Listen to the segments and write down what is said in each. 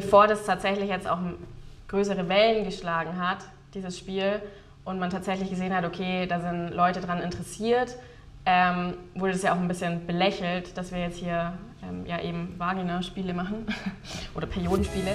Bevor das tatsächlich jetzt auch größere Wellen geschlagen hat, dieses Spiel, und man tatsächlich gesehen hat, okay, da sind Leute dran interessiert, ähm, wurde es ja auch ein bisschen belächelt, dass wir jetzt hier ähm, ja eben Vagina-Spiele machen oder Periodenspiele.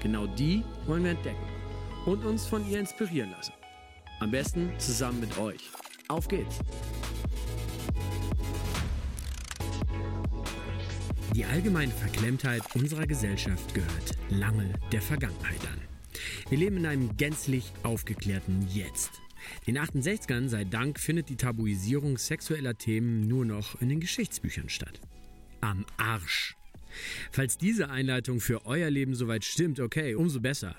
Genau die wollen wir entdecken und uns von ihr inspirieren lassen. Am besten zusammen mit euch. Auf geht's! Die allgemeine Verklemmtheit unserer Gesellschaft gehört lange der Vergangenheit an. Wir leben in einem gänzlich aufgeklärten Jetzt. Den 68ern sei Dank findet die Tabuisierung sexueller Themen nur noch in den Geschichtsbüchern statt. Am Arsch Falls diese Einleitung für euer Leben soweit stimmt, okay, umso besser.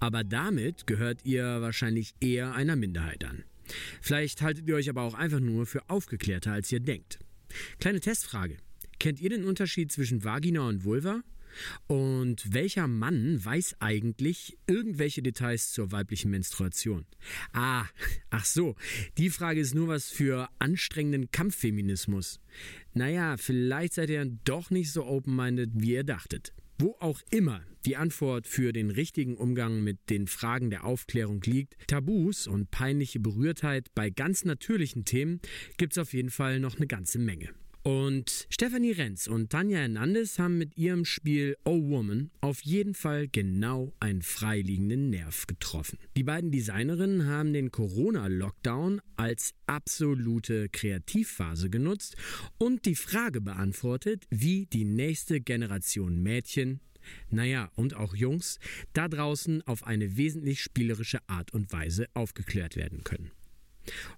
Aber damit gehört ihr wahrscheinlich eher einer Minderheit an. Vielleicht haltet ihr euch aber auch einfach nur für aufgeklärter, als ihr denkt. Kleine Testfrage. Kennt ihr den Unterschied zwischen Vagina und Vulva? Und welcher Mann weiß eigentlich irgendwelche Details zur weiblichen Menstruation? Ah, ach so, die Frage ist nur was für anstrengenden Kampffeminismus. Naja, vielleicht seid ihr doch nicht so open-minded, wie ihr dachtet. Wo auch immer die Antwort für den richtigen Umgang mit den Fragen der Aufklärung liegt, Tabus und peinliche Berührtheit bei ganz natürlichen Themen gibt es auf jeden Fall noch eine ganze Menge. Und Stephanie Renz und Tanja Hernandez haben mit ihrem Spiel Oh Woman auf jeden Fall genau einen freiliegenden Nerv getroffen. Die beiden Designerinnen haben den Corona-Lockdown als absolute Kreativphase genutzt und die Frage beantwortet, wie die nächste Generation Mädchen naja, und auch Jungs, da draußen auf eine wesentlich spielerische Art und Weise aufgeklärt werden können.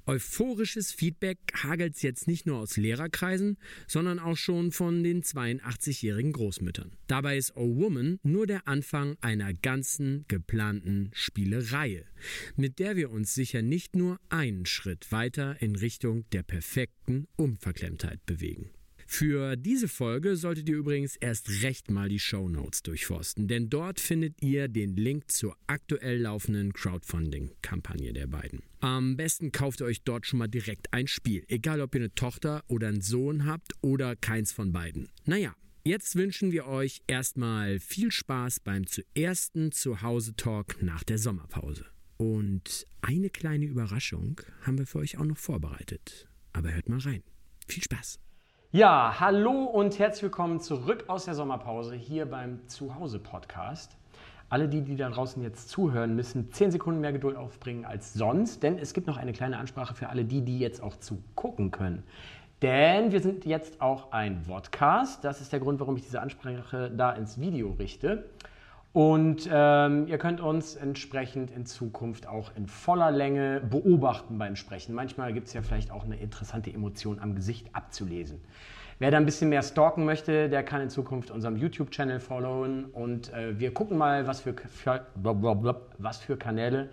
Euphorisches Feedback hagelt jetzt nicht nur aus Lehrerkreisen, sondern auch schon von den 82-jährigen Großmüttern. Dabei ist O Woman nur der Anfang einer ganzen geplanten Spielereihe, mit der wir uns sicher nicht nur einen Schritt weiter in Richtung der perfekten Unverklemmtheit bewegen. Für diese Folge solltet ihr übrigens erst recht mal die Show Notes durchforsten, denn dort findet ihr den Link zur aktuell laufenden Crowdfunding-Kampagne der beiden. Am besten kauft ihr euch dort schon mal direkt ein Spiel, egal ob ihr eine Tochter oder einen Sohn habt oder keins von beiden. Naja, Jetzt wünschen wir euch erstmal viel Spaß beim zuersten Zuhause-Talk nach der Sommerpause. Und eine kleine Überraschung haben wir für euch auch noch vorbereitet. Aber hört mal rein. Viel Spaß! Ja, hallo und herzlich willkommen zurück aus der Sommerpause hier beim Zuhause-Podcast. Alle die, die da draußen jetzt zuhören, müssen 10 Sekunden mehr Geduld aufbringen als sonst, denn es gibt noch eine kleine Ansprache für alle die, die jetzt auch zugucken können. Denn wir sind jetzt auch ein Podcast. Das ist der Grund, warum ich diese Ansprache da ins Video richte. Und ähm, ihr könnt uns entsprechend in Zukunft auch in voller Länge beobachten beim Sprechen. Manchmal gibt es ja vielleicht auch eine interessante Emotion am Gesicht abzulesen. Wer da ein bisschen mehr stalken möchte, der kann in Zukunft unserem YouTube-Channel followen und äh, wir gucken mal, was für, was für Kanäle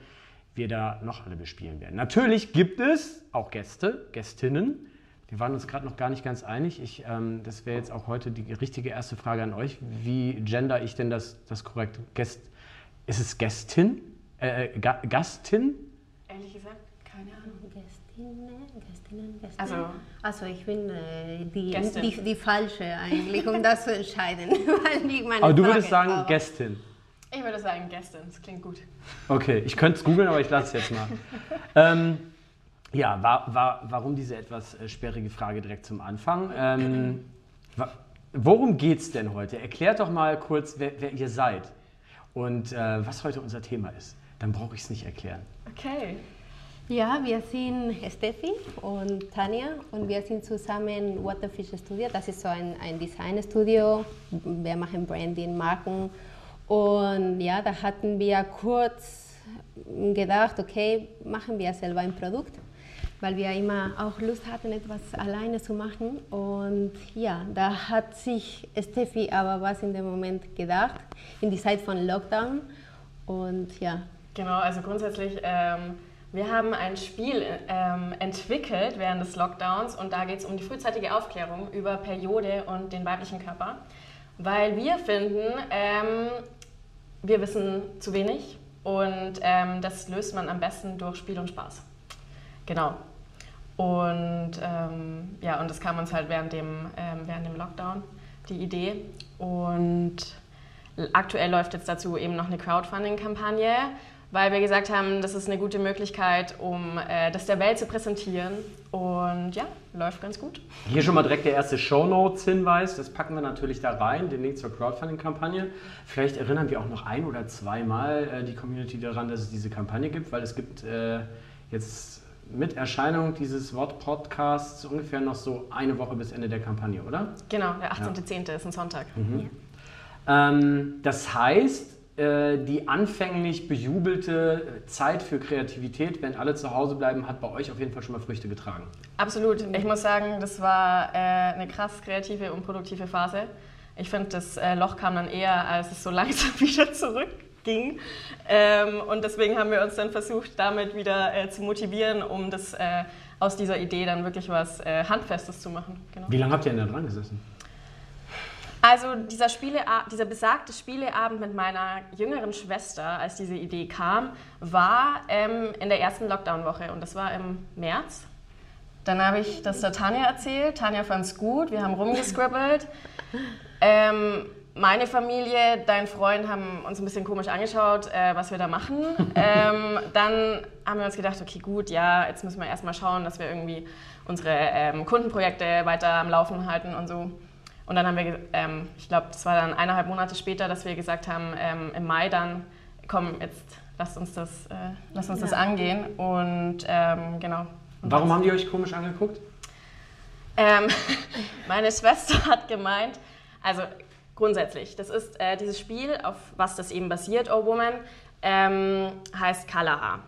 wir da noch alle bespielen werden. Natürlich gibt es auch Gäste, Gästinnen, wir waren uns gerade noch gar nicht ganz einig. Ich, ähm, das wäre jetzt auch heute die richtige erste Frage an euch. Wie gender ich denn das, das korrekt? Gäst, ist es Gästin? Äh, äh Ga Gastin? Ehrlich gesagt, keine Ahnung. Gästinnen, Gästinnen, Gästinnen. Also, also ich bin äh, die, die, die, falsche eigentlich, um das zu entscheiden. aber du würdest sagen aber. Gästin? Ich würde sagen Gästin, das klingt gut. Okay, ich könnte es googeln, aber ich lasse es jetzt mal. ähm, ja, war, war, warum diese etwas äh, sperrige Frage direkt zum Anfang? Ähm, worum geht es denn heute? Erklärt doch mal kurz, wer, wer ihr seid und äh, was heute unser Thema ist. Dann brauche ich es nicht erklären. Okay. Ja, wir sind Steffi und Tanja und wir sind zusammen Waterfish Studio. Das ist so ein, ein Designstudio. Wir machen Branding, Marken Und ja, da hatten wir kurz gedacht, okay, machen wir selber ein Produkt, weil wir immer auch Lust hatten, etwas alleine zu machen. Und ja, da hat sich Steffi aber was in dem Moment gedacht, in die Zeit von Lockdown. Und ja. Genau, also grundsätzlich, ähm, wir haben ein Spiel ähm, entwickelt während des Lockdowns und da geht es um die frühzeitige Aufklärung über Periode und den weiblichen Körper, weil wir finden, ähm, wir wissen zu wenig und ähm, das löst man am besten durch Spiel und Spaß. Genau. Und ähm, ja, und das kam uns halt während dem, ähm, während dem Lockdown, die Idee. Und aktuell läuft jetzt dazu eben noch eine Crowdfunding-Kampagne weil wir gesagt haben, das ist eine gute Möglichkeit, um äh, das der Welt zu präsentieren. Und ja, läuft ganz gut. Hier schon mal direkt der erste Shownotes-Hinweis. Das packen wir natürlich da rein, den Link zur Crowdfunding-Kampagne. Vielleicht erinnern wir auch noch ein oder zweimal äh, die Community daran, dass es diese Kampagne gibt, weil es gibt äh, jetzt mit Erscheinung dieses Wort-Podcasts ungefähr noch so eine Woche bis Ende der Kampagne, oder? Genau, der 18.10. Ja. ist ein Sonntag. Mhm. Ja. Ähm, das heißt, äh, die anfänglich bejubelte Zeit für Kreativität, wenn alle zu Hause bleiben, hat bei euch auf jeden Fall schon mal Früchte getragen. Absolut. Ich muss sagen, das war äh, eine krass kreative und produktive Phase. Ich finde, das äh, Loch kam dann eher, als es so langsam wieder zurückging. Ähm, und deswegen haben wir uns dann versucht, damit wieder äh, zu motivieren, um das äh, aus dieser Idee dann wirklich was äh, Handfestes zu machen. Genau. Wie lange habt ihr denn da dran gesessen? Also dieser, dieser besagte Spieleabend mit meiner jüngeren Schwester, als diese Idee kam, war ähm, in der ersten Lockdown-Woche und das war im März. Dann habe ich das der Tanja erzählt. Tanja fand es gut, wir haben rumgescribbelt. Ähm, meine Familie, dein Freund haben uns ein bisschen komisch angeschaut, äh, was wir da machen. Ähm, dann haben wir uns gedacht, okay, gut, ja, jetzt müssen wir erstmal schauen, dass wir irgendwie unsere ähm, Kundenprojekte weiter am Laufen halten und so. Und dann haben wir, ähm, ich glaube, das war dann eineinhalb Monate später, dass wir gesagt haben, ähm, im Mai dann, komm, jetzt lasst uns das, äh, lasst uns ja. das angehen. Und ähm, genau. Und Warum haben die euch komisch angeguckt? Ähm, meine Schwester hat gemeint, also grundsätzlich, das ist äh, dieses Spiel, auf was das eben basiert, Oh Woman, ähm, heißt Kalaha.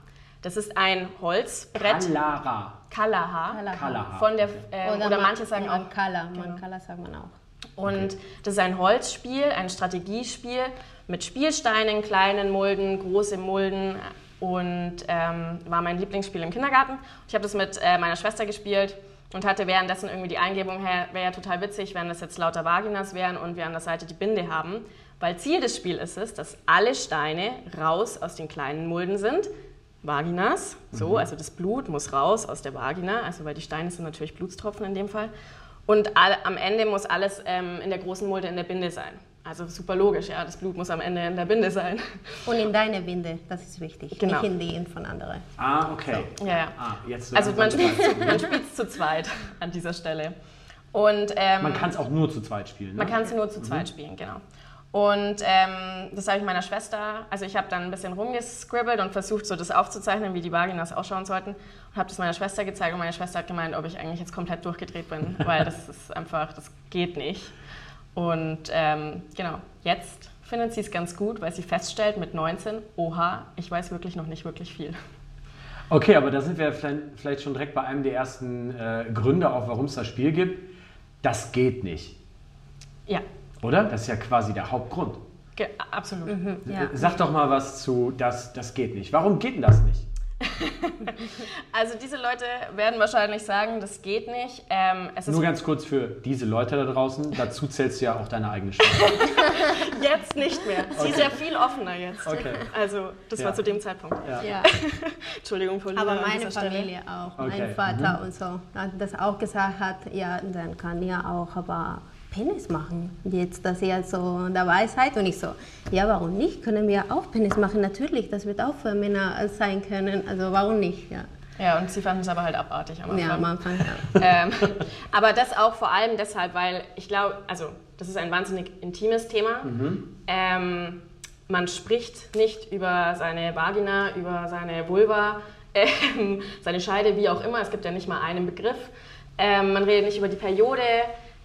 Das ist ein Holzbrett. Kalara. Kalaha. Kalaha. Von der, äh, oder, oder manche sagen auch Kala. Genau. Kala sagt man auch. Und okay. das ist ein Holzspiel, ein Strategiespiel mit Spielsteinen, kleinen Mulden, große Mulden und ähm, war mein Lieblingsspiel im Kindergarten. Ich habe das mit äh, meiner Schwester gespielt und hatte währenddessen irgendwie die Eingebung, hey, wäre ja total witzig, wenn das jetzt lauter Vaginas wären und wir an der Seite die Binde haben. Weil Ziel des Spiels ist es, dass alle Steine raus aus den kleinen Mulden sind. Vaginas, so, mhm. also das Blut muss raus aus der Vagina, also weil die Steine sind natürlich Blutstropfen in dem Fall. Und all, am Ende muss alles ähm, in der großen Mulde in der Binde sein. Also super logisch, ja, das Blut muss am Ende in der Binde sein. Und in deine Binde, das ist wichtig, genau. nicht in die von anderen. Ah, okay. So. Ja, ja. Ah, jetzt also man spielt, man spielt es zu zweit an dieser Stelle. Und, ähm, man kann es auch nur zu zweit spielen. Ne? Man kann es nur zu zweit mhm. spielen, genau. Und ähm, das habe ich meiner Schwester, also ich habe dann ein bisschen rumgescribbelt und versucht, so das aufzuzeichnen, wie die Vaginas ausschauen sollten. Und habe das meiner Schwester gezeigt und meine Schwester hat gemeint, ob ich eigentlich jetzt komplett durchgedreht bin, weil das ist einfach, das geht nicht. Und ähm, genau, jetzt findet sie es ganz gut, weil sie feststellt mit 19, oha, ich weiß wirklich noch nicht wirklich viel. Okay, aber da sind wir vielleicht schon direkt bei einem der ersten äh, Gründe, auch warum es das Spiel gibt. Das geht nicht. Ja, oder? Das ist ja quasi der Hauptgrund. Ge absolut. Mhm, ja. Sag doch mal was zu, das, das geht nicht. Warum geht denn das nicht? also diese Leute werden wahrscheinlich sagen, das geht nicht. Ähm, Nur ganz kurz für diese Leute da draußen, dazu zählst du ja auch deine eigene Stimme. jetzt nicht mehr. Sie okay. ist ja viel offener jetzt. Okay. Also das ja. war zu dem Zeitpunkt. Ja. ja. Entschuldigung, Paulina, Aber meine Familie Stelle. auch, okay. mein Vater mhm. und so, das auch gesagt hat, ja, dann kann ja auch, aber Penis machen. Jetzt, dass ihr so dabei seid und ich so, ja, warum nicht? Können wir auch Penis machen? Natürlich, das wird auch für Männer sein können. Also warum nicht? Ja. Ja, und sie fanden es aber halt abartig am Anfang. Ja, am Anfang, ja. ähm, aber das auch vor allem deshalb, weil ich glaube, also das ist ein wahnsinnig intimes Thema. Mhm. Ähm, man spricht nicht über seine Vagina, über seine Vulva, ähm, seine Scheide, wie auch immer. Es gibt ja nicht mal einen Begriff. Ähm, man redet nicht über die Periode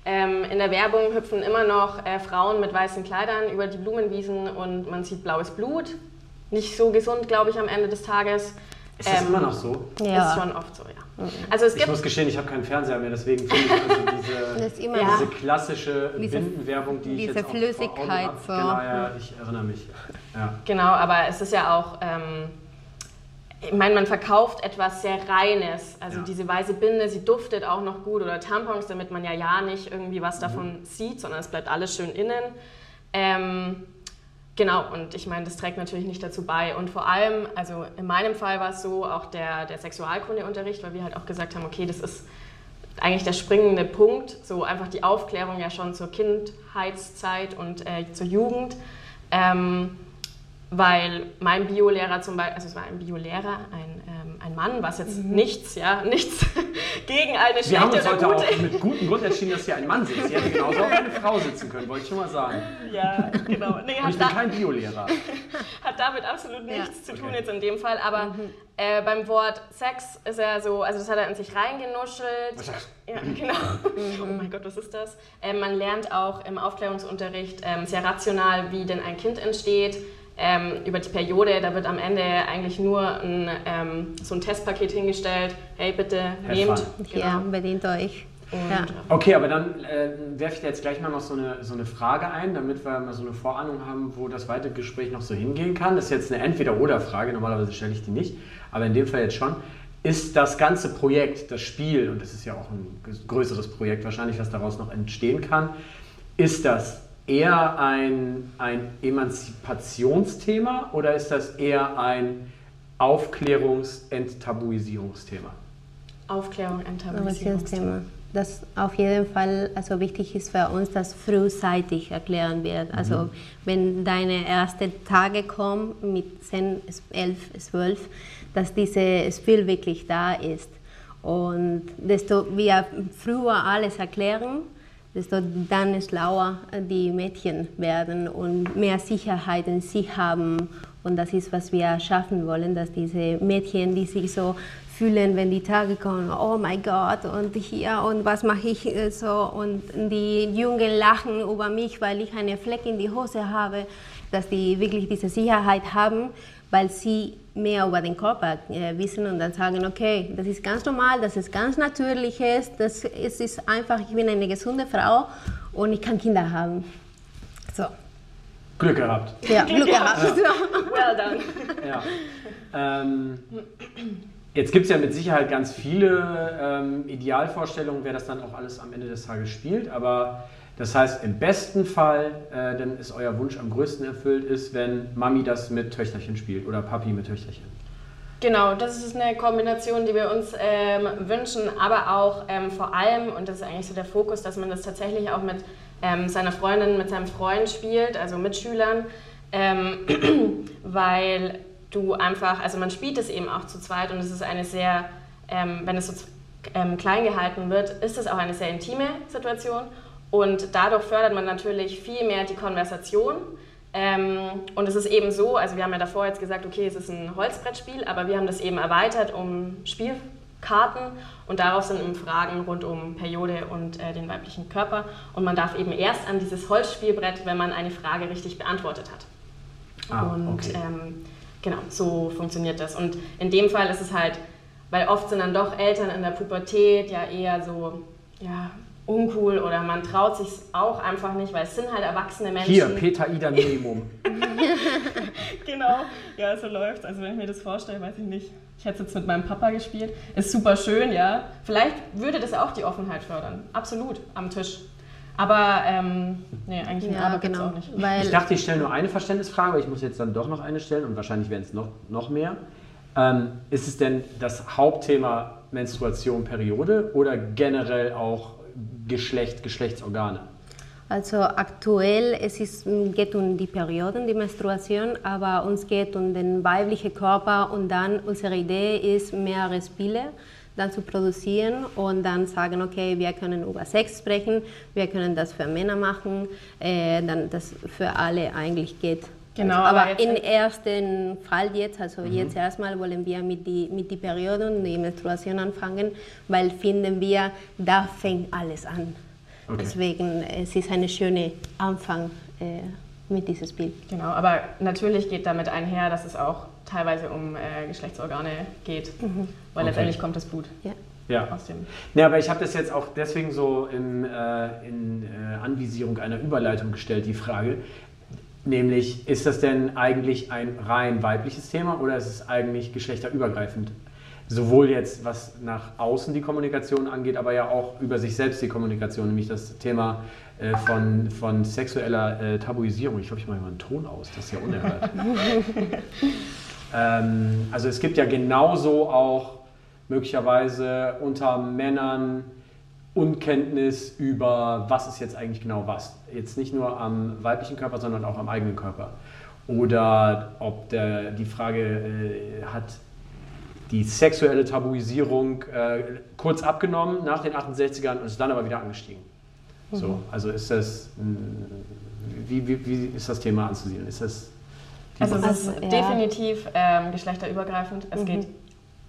Ähm, in der Werbung hüpfen immer noch äh, Frauen mit weißen Kleidern über die Blumenwiesen und man sieht blaues Blut. Nicht so gesund, glaube ich, am Ende des Tages. Ist das ähm, immer noch so? Ja. Ist schon oft so, ja. Also es ich muss gestehen, ich habe keinen Fernseher mehr, deswegen finde ich also diese, ja. diese klassische diese, Bindenwerbung, die ich jetzt Flüssigkeit auch so. Genau, ja, ich erinnere mich. Ja. Genau, aber es ist ja auch... Ähm, ich meine, man verkauft etwas sehr Reines. Also ja. diese weiße Binde, sie duftet auch noch gut. Oder Tampons, damit man ja ja nicht irgendwie was davon mhm. sieht, sondern es bleibt alles schön innen. Ähm, genau, und ich meine, das trägt natürlich nicht dazu bei. Und vor allem, also in meinem Fall war es so, auch der, der Sexualkundeunterricht, weil wir halt auch gesagt haben, okay, das ist eigentlich der springende Punkt, so einfach die Aufklärung ja schon zur Kindheitszeit und äh, zur Jugend. Ähm, weil mein Biolehrer zum Beispiel, also es war ein Biolehrer, ein, ähm, ein Mann, was jetzt mhm. nichts, ja, nichts gegen eine schlechte Wir haben uns heute auch mit gutem Grund entschieden, dass hier ein Mann sitzt. Sie hätte genauso auch eine Frau sitzen können, wollte ich schon mal sagen. Ja, genau. Nee, ich bin kein Biolehrer. Hat damit absolut nichts ja. zu tun okay. jetzt in dem Fall, aber mhm. äh, beim Wort Sex ist er so, also das hat er in sich reingenuschelt. Was ist Ja, genau. Mhm. Oh mein Gott, was ist das? Äh, man lernt auch im Aufklärungsunterricht äh, sehr rational, wie denn ein Kind entsteht ähm, über die Periode, da wird am Ende eigentlich nur ein, ähm, so ein Testpaket hingestellt. Hey, bitte nehmt. Genau. Ja, bedient euch. Ja. Okay, aber dann äh, werfe ich da jetzt gleich mal noch so eine, so eine Frage ein, damit wir mal so eine Vorahnung haben, wo das weitere Gespräch noch so hingehen kann. Das ist jetzt eine Entweder-Oder-Frage, normalerweise stelle ich die nicht, aber in dem Fall jetzt schon. Ist das ganze Projekt, das Spiel, und das ist ja auch ein größeres Projekt wahrscheinlich, was daraus noch entstehen kann, ist das eher ein, ein Emanzipationsthema oder ist das eher ein Aufklärungs-, Enttabuisierungsthema? Aufklärung, Enttabuisierungsthema. Das auf jeden Fall also wichtig ist für uns, dass frühzeitig erklären wird. Also mhm. wenn deine ersten Tage kommen mit 10, 11, 12, dass dieses Spiel wirklich da ist. Und desto wir früher alles erklären, desto dann schlauer die Mädchen werden und mehr Sicherheit in sich haben. Und das ist, was wir schaffen wollen, dass diese Mädchen, die sich so fühlen, wenn die Tage kommen, oh mein Gott, und hier, und was mache ich so, und die Jungen lachen über mich, weil ich einen Fleck in die Hose habe, dass die wirklich diese Sicherheit haben, weil sie mehr über den Körper äh, wissen und dann sagen, okay, das ist ganz normal, das ist ganz natürliches, das ist, ist einfach, ich bin eine gesunde Frau und ich kann Kinder haben. So. Glück gehabt. Ja, Glück gehabt. Ja. well done. Ja. Ähm, jetzt gibt es ja mit Sicherheit ganz viele ähm, Idealvorstellungen, wer das dann auch alles am Ende des Tages spielt, aber das heißt, im besten Fall, äh, dann ist euer Wunsch am größten erfüllt, ist, wenn Mami das mit Töchterchen spielt oder Papi mit Töchterchen. Genau, das ist eine Kombination, die wir uns ähm, wünschen, aber auch ähm, vor allem, und das ist eigentlich so der Fokus, dass man das tatsächlich auch mit ähm, seiner Freundin, mit seinem Freund spielt, also mit Schülern, ähm, weil du einfach, also man spielt es eben auch zu zweit und es ist eine sehr, ähm, wenn es so ähm, klein gehalten wird, ist es auch eine sehr intime Situation und dadurch fördert man natürlich viel mehr die Konversation. Ähm, und es ist eben so, also wir haben ja davor jetzt gesagt, okay, es ist ein Holzbrettspiel, aber wir haben das eben erweitert um Spielkarten und darauf sind eben Fragen rund um Periode und äh, den weiblichen Körper. Und man darf eben erst an dieses Holzspielbrett, wenn man eine Frage richtig beantwortet hat. Ah, und okay. ähm, genau, so funktioniert das. Und in dem Fall ist es halt, weil oft sind dann doch Eltern in der Pubertät ja eher so, ja, uncool oder man traut sich auch einfach nicht, weil es sind halt erwachsene Menschen. Hier, Peter Ida Minimum. genau, ja, so läuft Also wenn ich mir das vorstelle, weiß ich nicht. Ich hätte es jetzt mit meinem Papa gespielt. Ist super schön, ja. Vielleicht würde das auch die Offenheit fördern. Absolut, am Tisch. Aber ähm, nee, eigentlich ja, aber genau, auch nicht. ich dachte, ich stelle nur eine Verständnisfrage, aber ich muss jetzt dann doch noch eine stellen und wahrscheinlich werden es noch, noch mehr. Ähm, ist es denn das Hauptthema Menstruation, Periode oder generell auch Geschlecht, Geschlechtsorgane? Also aktuell es ist, geht um die Perioden, die Menstruation, aber uns geht um den weiblichen Körper und dann unsere Idee ist, mehrere Spiele dann zu produzieren und dann sagen, okay, wir können über Sex sprechen, wir können das für Männer machen, äh, dann das für alle eigentlich geht. Genau, also, aber, aber im ersten Fall jetzt, also mhm. jetzt erstmal wollen wir mit die, mit die Periode und die Menstruation anfangen, weil finden wir, da fängt alles an. Okay. Deswegen es ist ein schöner Anfang äh, mit diesem Spiel. Genau, aber natürlich geht damit einher, dass es auch teilweise um äh, Geschlechtsorgane geht, mhm. weil okay. letztendlich kommt das Blut. Ja. Ja. Aus dem ja, aber ich habe das jetzt auch deswegen so in, äh, in äh, Anvisierung einer Überleitung gestellt, die Frage. Nämlich, ist das denn eigentlich ein rein weibliches Thema oder ist es eigentlich geschlechterübergreifend? Sowohl jetzt, was nach außen die Kommunikation angeht, aber ja auch über sich selbst die Kommunikation, nämlich das Thema äh, von, von sexueller äh, Tabuisierung. Ich glaube, ich mache mal einen Ton aus, das ist ja unerhört. ähm, also es gibt ja genauso auch möglicherweise unter Männern Unkenntnis über, was ist jetzt eigentlich genau was. Jetzt nicht nur am weiblichen Körper, sondern auch am eigenen Körper. Oder ob der, die Frage äh, hat die sexuelle Tabuisierung äh, kurz abgenommen nach den 68ern und ist dann aber wieder angestiegen. Mhm. So, also ist das, wie, wie, wie ist das Thema anzusiedeln? Ist das also es ist ja. definitiv ähm, geschlechterübergreifend. Es mhm. geht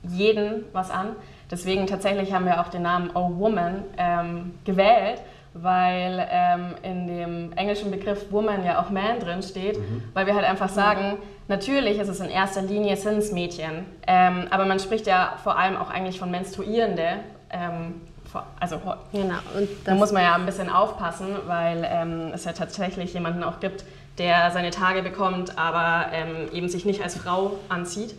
jeden was an. Deswegen tatsächlich haben wir auch den Namen Oh Woman ähm, gewählt, weil ähm, in dem englischen Begriff Woman ja auch Man drin steht, mhm. weil wir halt einfach sagen, natürlich ist es in erster Linie sind es Mädchen, ähm, aber man spricht ja vor allem auch eigentlich von Menstruierende. Ähm, also genau. Und da muss man ja ein bisschen aufpassen, weil ähm, es ja tatsächlich jemanden auch gibt, der seine Tage bekommt, aber ähm, eben sich nicht als Frau anzieht.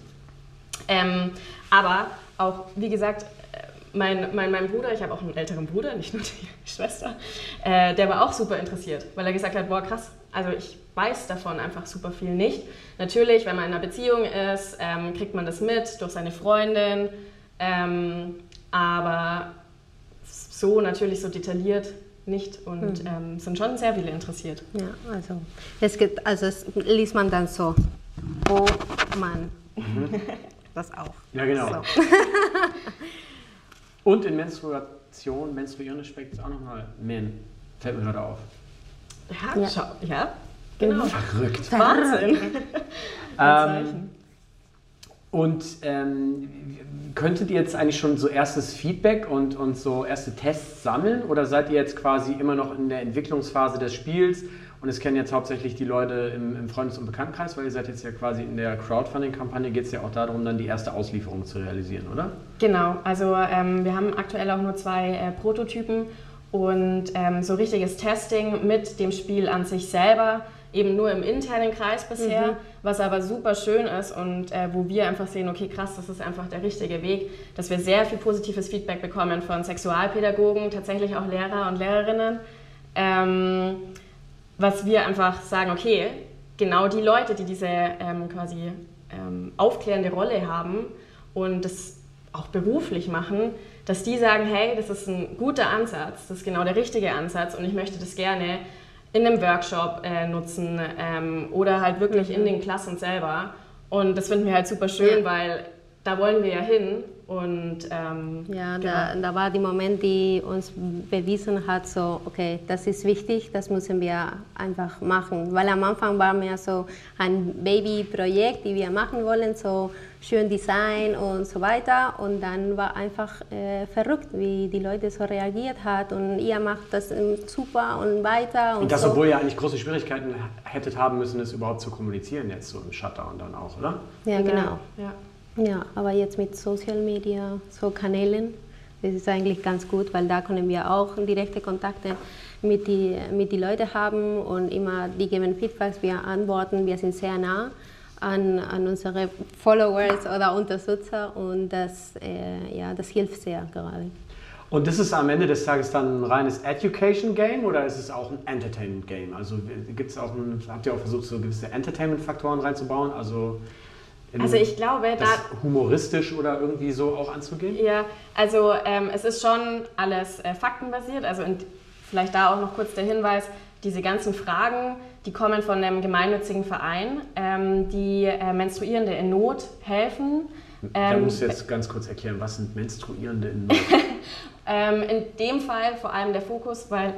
Ähm, aber auch, wie gesagt, äh, mein, mein, mein Bruder, ich habe auch einen älteren Bruder, nicht nur die Schwester, äh, der war auch super interessiert, weil er gesagt hat, boah krass, also ich weiß davon einfach super viel nicht. Natürlich, wenn man in einer Beziehung ist, ähm, kriegt man das mit durch seine Freundin, ähm, aber so natürlich so detailliert nicht und mhm. ähm, sind schon sehr viele interessiert. Ja, also es gibt, also es liest man dann so, oh Mann. Mhm. das auch. Ja, genau. So. Und in Menstruation, menstruierende Speck ist auch nochmal Men. Fällt mir gerade auf. Ja, ja. Schau, ja genau. Verrückt. Wahnsinn. ähm, und ähm, könntet ihr jetzt eigentlich schon so erstes Feedback und, und so erste Tests sammeln oder seid ihr jetzt quasi immer noch in der Entwicklungsphase des Spiels und es kennen jetzt hauptsächlich die Leute im, im Freundes- und Bekanntenkreis, weil ihr seid jetzt ja quasi in der Crowdfunding-Kampagne, geht es ja auch darum, dann die erste Auslieferung zu realisieren, oder? Genau, also ähm, wir haben aktuell auch nur zwei äh, Prototypen und ähm, so richtiges Testing mit dem Spiel an sich selber, eben nur im internen Kreis bisher, mhm. was aber super schön ist und äh, wo wir einfach sehen, okay, krass, das ist einfach der richtige Weg, dass wir sehr viel positives Feedback bekommen von Sexualpädagogen, tatsächlich auch Lehrer und Lehrerinnen. Ähm, was wir einfach sagen, okay, genau die Leute, die diese ähm, quasi ähm, aufklärende Rolle haben und das auch beruflich machen, dass die sagen, hey, das ist ein guter Ansatz, das ist genau der richtige Ansatz und ich möchte das gerne in einem Workshop äh, nutzen ähm, oder halt wirklich in den Klassen selber. Und das finden wir halt super schön, ja. weil da wollen wir ja hin und ähm, ja, da, genau. da war der Moment, die uns bewiesen hat, so, okay, das ist wichtig, das müssen wir einfach machen. Weil am Anfang war mir so ein Babyprojekt, die wir machen wollen, so schön Design und so weiter. Und dann war einfach äh, verrückt, wie die Leute so reagiert hat. Und ihr macht das super und weiter. Und, und das, so. obwohl ihr eigentlich große Schwierigkeiten hättet haben müssen, es überhaupt zu kommunizieren, jetzt so im Shutdown dann auch, oder? Ja, genau. Ja. Ja, aber jetzt mit Social Media, so Kanälen, das ist eigentlich ganz gut, weil da können wir auch direkte Kontakte mit den mit die Leuten haben und immer, die geben Feedbacks, wir antworten, wir sind sehr nah an, an unsere Followers oder Unterstützer und das, äh, ja, das hilft sehr gerade. Und das ist am Ende des Tages dann ein reines Education Game oder ist es auch ein Entertainment Game? Also gibt's auch ein, habt ihr auch versucht, so gewisse Entertainment-Faktoren reinzubauen? Also also ich glaube, da humoristisch oder irgendwie so auch anzugehen? Ja, also ähm, es ist schon alles äh, faktenbasiert. Also in, vielleicht da auch noch kurz der Hinweis: Diese ganzen Fragen, die kommen von einem gemeinnützigen Verein, ähm, die äh, Menstruierende in Not helfen. Da ähm, muss jetzt ganz kurz erklären, was sind Menstruierende in Not? ähm, in dem Fall vor allem der Fokus, weil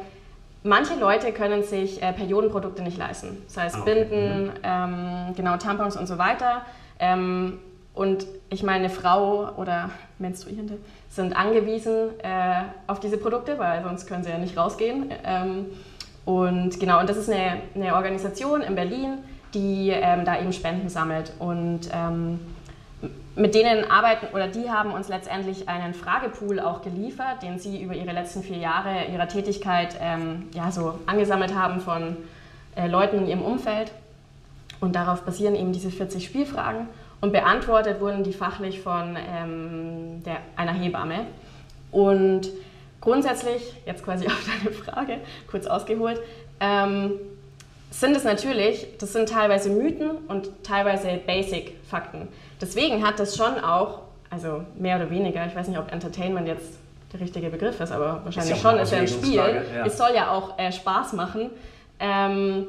Manche Leute können sich äh, Periodenprodukte nicht leisten, das heißt ah, okay. Binden, mhm. ähm, genau Tampons und so weiter. Ähm, Und ich meine, eine Frau oder Menstruierende sind angewiesen äh, auf diese Produkte, weil sonst können sie ja nicht rausgehen. Ähm, und genau, und das ist eine, eine Organisation in Berlin, die ähm, da eben Spenden sammelt. Und ähm, mit denen arbeiten oder die haben uns letztendlich einen Fragepool auch geliefert, den sie über ihre letzten vier Jahre ihrer Tätigkeit ähm, ja, so angesammelt haben von äh, Leuten in ihrem Umfeld. Und darauf basieren eben diese 40 Spielfragen. Und beantwortet wurden die fachlich von ähm, der, einer Hebamme. Und grundsätzlich, jetzt quasi auf deine Frage, kurz ausgeholt, ähm, sind es natürlich, das sind teilweise Mythen und teilweise Basic-Fakten. Deswegen hat das schon auch, also mehr oder weniger, ich weiß nicht, ob Entertainment jetzt der richtige Begriff ist, aber wahrscheinlich ist schon, ist ja ein Spiel. Ja. Es soll ja auch äh, Spaß machen. Ähm,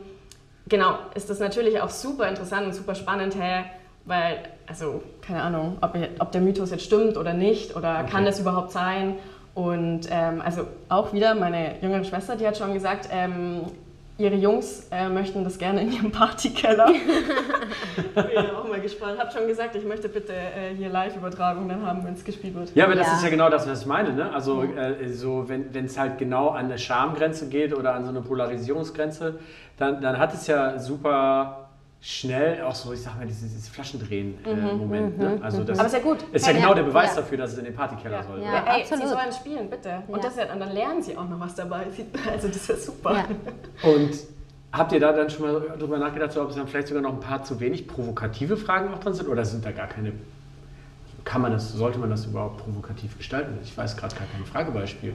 genau, ist das natürlich auch super interessant und super spannend, hey, weil, also, keine Ahnung, ob, ob der Mythos jetzt stimmt oder nicht oder okay. kann das überhaupt sein. Und ähm, also auch wieder meine jüngere Schwester, die hat schon gesagt, ähm, ihre Jungs äh, möchten das gerne in ihrem Partykeller. ich bin auch mal gespannt. Hab schon gesagt, ich möchte bitte äh, hier Live-Übertragung dann haben, wenn es gespielt wird. Ja, aber das ja. ist ja genau das, was ich meine. Ne? Also äh, so, wenn es halt genau an eine Schamgrenze geht oder an so eine Polarisierungsgrenze, dann, dann hat es ja super schnell auch so, ich sag mal, dieses, dieses Flaschendrehen-Moment. Äh, mhm, ne? also das Aber ist ja gut. Ist ja, ja genau der Beweis ja. dafür, dass es in den Partykeller ja. soll. Ja, ja ey, absolut. sie sollen spielen, bitte. Und, das, und dann lernen sie auch noch was dabei. Also das ist ja super. Und habt ihr da dann schon mal drüber nachgedacht, ob es dann vielleicht sogar noch ein paar zu wenig provokative Fragen auch drin sind? Oder sind da gar keine kann man das, sollte man das überhaupt provokativ gestalten? Ich weiß gerade gar kein Fragebeispiel.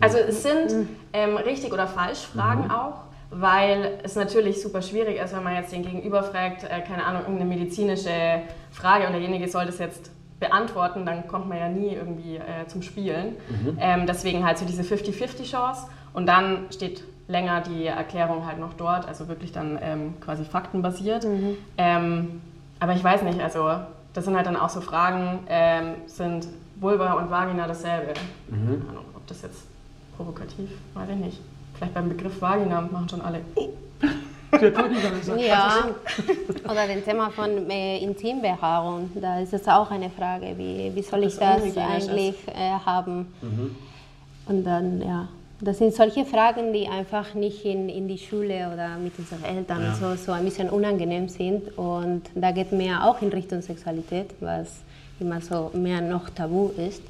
Also es sind mhm. ähm, richtig oder falsch Fragen mhm. auch weil es natürlich super schwierig ist, wenn man jetzt den Gegenüber fragt, äh, keine Ahnung, irgendeine medizinische Frage und derjenige soll das jetzt beantworten, dann kommt man ja nie irgendwie äh, zum Spielen. Mhm. Ähm, deswegen halt so diese 50-50-Chance und dann steht länger die Erklärung halt noch dort, also wirklich dann ähm, quasi faktenbasiert. Mhm. Ähm, aber ich weiß nicht, also das sind halt dann auch so Fragen, ähm, sind Vulva und Vagina dasselbe? Mhm. Ahnung, ob das jetzt provokativ, weiß ich nicht. Vielleicht beim Begriff Vagina machen schon alle. ja, oder den Thema von äh, Intimbehaarung, da ist es auch eine Frage, wie, wie soll ich das, das eigentlich äh, haben? Mhm. Und dann, ja, das sind solche Fragen, die einfach nicht in, in die Schule oder mit unseren Eltern ja. so, so ein bisschen unangenehm sind. Und da geht mehr auch in Richtung Sexualität, was immer so mehr noch tabu ist.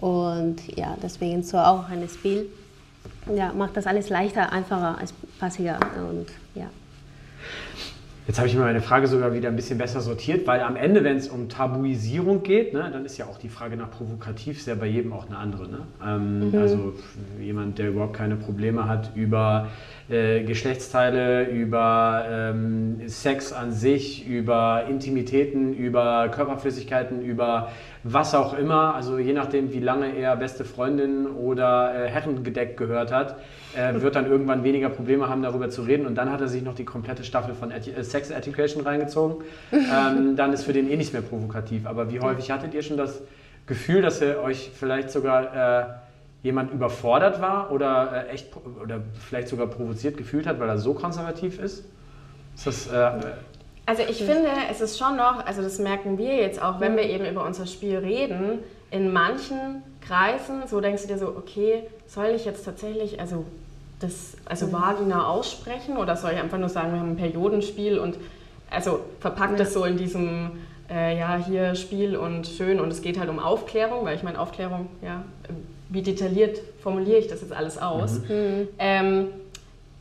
Und ja, deswegen so auch ein Spiel ja, macht das alles leichter, einfacher, spaßiger und ja. Jetzt habe ich mir meine Frage sogar wieder ein bisschen besser sortiert, weil am Ende, wenn es um Tabuisierung geht, ne, dann ist ja auch die Frage nach provokativ sehr bei jedem auch eine andere. Ne? Ähm, mhm. Also jemand, der überhaupt keine Probleme hat über äh, Geschlechtsteile, über ähm, Sex an sich, über Intimitäten, über Körperflüssigkeiten, über was auch immer, also je nachdem, wie lange er beste Freundin oder äh, Herrengedeck gehört hat, äh, wird dann irgendwann weniger Probleme haben, darüber zu reden. Und dann hat er sich noch die komplette Staffel von Eti äh, Sex Education reingezogen. Ähm, dann ist für den eh nicht mehr provokativ. Aber wie häufig hattet ihr schon das Gefühl, dass er euch vielleicht sogar äh, jemand überfordert war oder äh, echt oder vielleicht sogar provoziert gefühlt hat, weil er so konservativ ist? Ist das äh, also ich finde, es ist schon noch, also das merken wir jetzt auch, wenn wir eben über unser Spiel reden, in manchen Kreisen, so denkst du dir so, okay, soll ich jetzt tatsächlich, also das, also mhm. Vagina aussprechen oder soll ich einfach nur sagen, wir haben ein Periodenspiel und also verpackt ja. das so in diesem, äh, ja, hier Spiel und schön und es geht halt um Aufklärung, weil ich meine, Aufklärung, ja, wie detailliert formuliere ich das jetzt alles aus? Mhm. Ähm,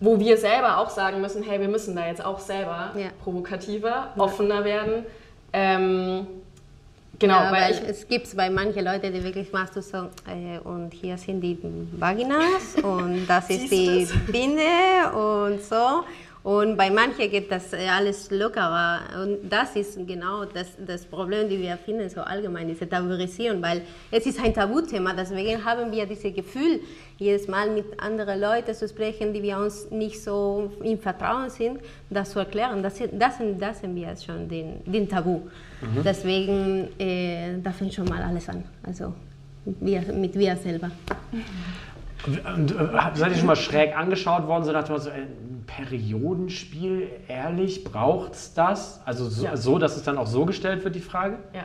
wo wir selber auch sagen müssen, hey, wir müssen da jetzt auch selber ja. provokativer, offener werden. Ähm, genau, ja, weil, weil es gibt bei manchen Leuten, die wirklich machst du so, äh, und hier sind die Vaginas und das ist die Binde und so. Und bei manchen geht das äh, alles lockerer. Und das ist genau das, das Problem, das wir finden, so allgemein, diese Tabuisierung, weil es ist ein Tabuthema. Deswegen haben wir dieses Gefühl, jedes Mal mit anderen Leuten zu sprechen, die wir uns nicht so im Vertrauen sind, das zu erklären. Das, das, das sind wir schon den, den Tabu. Mhm. Deswegen, äh, da fängt schon mal alles an. Also wir, mit wir selber. Und, äh, seid ihr schon mal schräg angeschaut worden, so nach dem Motto, äh, ein Periodenspiel, ehrlich, braucht es das? Also so, Ja. so, dass es dann auch so gestellt wird, die Frage? Ja.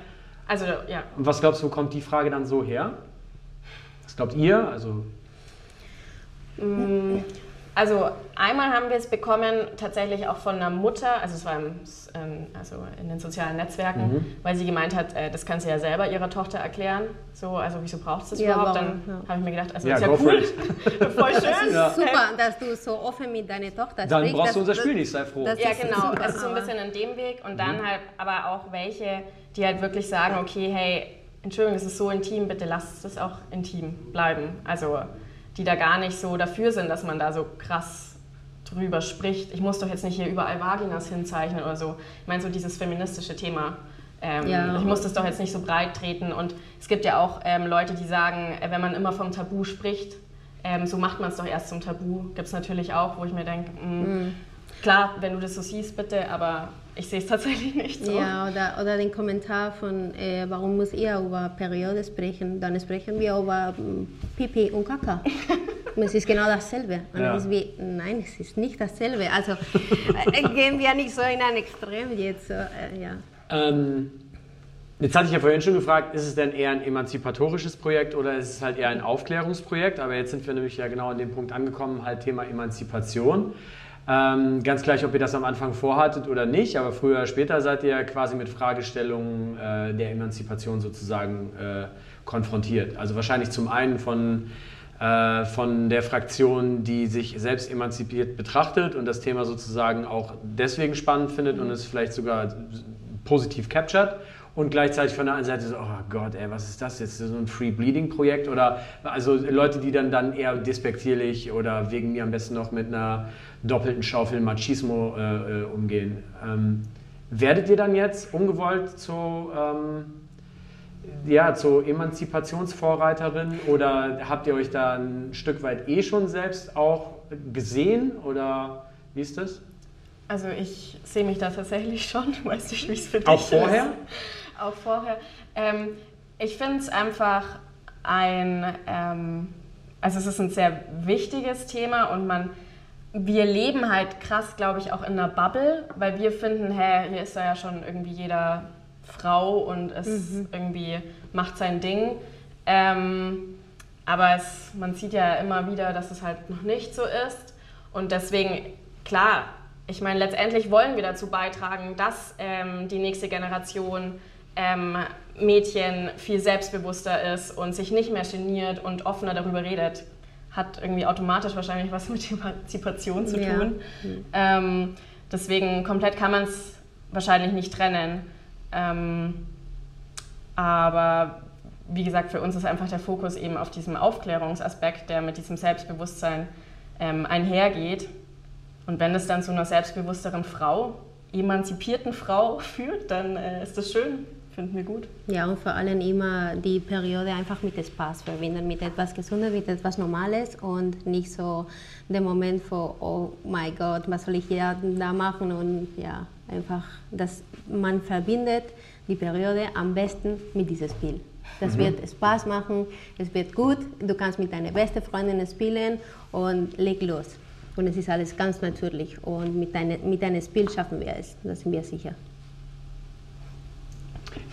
Also, ja. Und was glaubst du, kommt die Frage dann so her? Was glaubt ihr? Also, Mm, Also einmal haben wir es bekommen tatsächlich auch von einer Mutter, also es war im, ähm, also in den sozialen Netzwerken, Mhm. weil sie gemeint hat, äh, das kann sie ja selber ihrer Tochter erklären. So, also wieso braucht es das Ja, überhaupt? warum? Dann Ja. habe ich mir gedacht, also Ja, ist ja cool, voll schön. Ja. Super, dass du so offen mit deiner Tochter dann sprichst. brauchst du das- unser das- Spiel nicht, sei froh. das- Ja, ist genau. super, Es ist so ein bisschen in dem Weg und Mhm. dann halt aber auch welche, die halt wirklich sagen, okay, hey, Entschuldigung, das ist so intim, bitte lasst es auch intim bleiben. Also die da gar nicht so dafür sind, dass man da so krass drüber spricht. Ich muss doch jetzt nicht hier überall Vaginas hinzeichnen oder so. Ich meine so dieses feministische Thema. Ähm, Ja. Ich muss das doch jetzt nicht so breit treten. Und es gibt ja auch ähm, Leute, die sagen, äh, wenn man immer vom Tabu spricht, ähm, so macht man es doch erst zum Tabu. Gibt es natürlich auch, wo ich mir denke, Mhm. klar, wenn du das so siehst, bitte, aber ich sehe es tatsächlich nicht so. Ja, oder, oder den Kommentar von, äh, warum muss ihr über Periode sprechen? Dann sprechen wir über mm, Pipi und Kaka. Es ist genau dasselbe. Und Ja. es ist wie, nein, es ist nicht dasselbe. Also äh, gehen wir nicht so in ein Extrem jetzt. So, äh, ja. Ähm, jetzt hatte ich ja vorhin schon gefragt, ist es denn eher ein emanzipatorisches Projekt oder ist es halt eher ein Aufklärungsprojekt? Aber jetzt sind wir nämlich ja genau an dem Punkt angekommen, halt Thema Emanzipation. Ähm, ganz gleich, ob ihr das am Anfang vorhattet oder nicht, aber früher oder später seid ihr quasi mit Fragestellungen äh, der Emanzipation sozusagen äh, konfrontiert. Also wahrscheinlich zum einen von äh, von der Fraktion, die sich selbst emanzipiert betrachtet und das Thema sozusagen auch deswegen spannend findet und es vielleicht sogar positiv captured. Und gleichzeitig von der anderen Seite so, oh Gott, ey, was ist das jetzt? So ein Free Bleeding Projekt? Oder also Leute, die dann, dann eher despektierlich oder wegen mir am besten noch mit einer doppelten Schaufel Machismo äh, äh, umgehen. Ähm, werdet ihr dann jetzt ungewollt zu ähm, ja, zur Emanzipationsvorreiterin oder habt ihr euch da ein Stück weit eh schon selbst auch gesehen oder wie ist das? Also ich sehe mich da tatsächlich schon, weißt du, wie es für dich Auch vorher? ist. Auch vorher. Ähm, ich finde es einfach ein, ähm, also es ist ein sehr wichtiges Thema und man, wir leben halt krass, glaube ich, auch in einer Bubble, weil wir finden, hä, hier ist ja schon irgendwie jeder Frau und es irgendwie macht sein Ding. Ähm, aber es, man sieht ja immer wieder, dass es halt noch nicht so ist. Und deswegen, klar, ich meine, letztendlich wollen wir dazu beitragen, dass ähm, die nächste Generation ähm, Mädchen viel selbstbewusster ist und sich nicht mehr geniert und offener darüber redet. Hat irgendwie automatisch wahrscheinlich was mit Emanzipation zu Ja. tun. Ähm, deswegen komplett kann man es wahrscheinlich nicht trennen. Ähm, aber wie gesagt, für uns ist einfach der Fokus eben auf diesem Aufklärungsaspekt, der mit diesem Selbstbewusstsein ähm, einhergeht. Und wenn es dann zu einer selbstbewussteren Frau, emanzipierten Frau führt, dann äh, ist das schön, finden wir gut. Ja, und vor allem immer die Periode einfach mit Spaß verbinden, mit etwas Gesundes, mit etwas Normales und nicht so der Moment von, oh mein Gott, was soll ich hier da machen? Und ja, einfach, dass man verbindet die Periode am besten mit diesem Spiel. Das wird Spaß machen, es wird gut, du kannst mit deiner besten Freundin spielen und leg los. Und es ist alles ganz natürlich und mit, deine, mit deinem Spiel schaffen wir es, da sind wir sicher.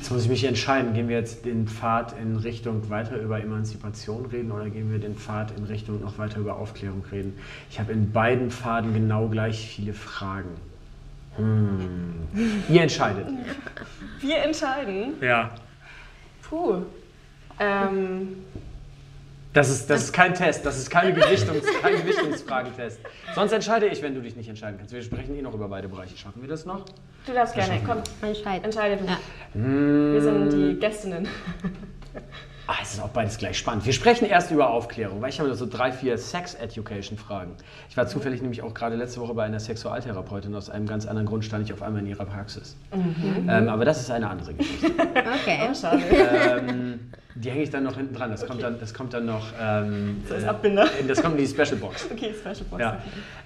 Jetzt muss ich mich entscheiden, gehen wir jetzt den Pfad in Richtung weiter über Emanzipation reden oder gehen wir den Pfad in Richtung noch weiter über Aufklärung reden? Ich habe in beiden Pfaden genau gleich viele Fragen. Hm. Ihr entscheidet. Wir entscheiden. Ja. Puh. Ähm, Das ist, das ist kein Test, das ist keine Gewichtungs, kein Gewichtungsfragentest. Sonst entscheide ich, wenn du dich nicht entscheiden kannst. Wir sprechen eh noch über beide Bereiche. Schaffen wir das noch? du darfst gerne, komm, Entscheiden. entscheide du. Ja. Wir sind die Gästinnen. Ah, es ist auch beides gleich spannend. Wir sprechen erst über Aufklärung, weil ich habe so drei, vier Sex-Education-Fragen. Ich war zufällig nämlich auch gerade letzte Woche bei einer Sexualtherapeutin. Aus einem ganz anderen Grund stand ich auf einmal in ihrer Praxis. Ähm, aber das ist eine andere Geschichte. Okay. Oh, schade. ähm, die hänge ich dann noch hinten dran. Das, kommt, dann, das kommt dann noch. Ähm, So als äh, Abbinder. Das kommt in die Special Box. Okay, Special Box. Ja.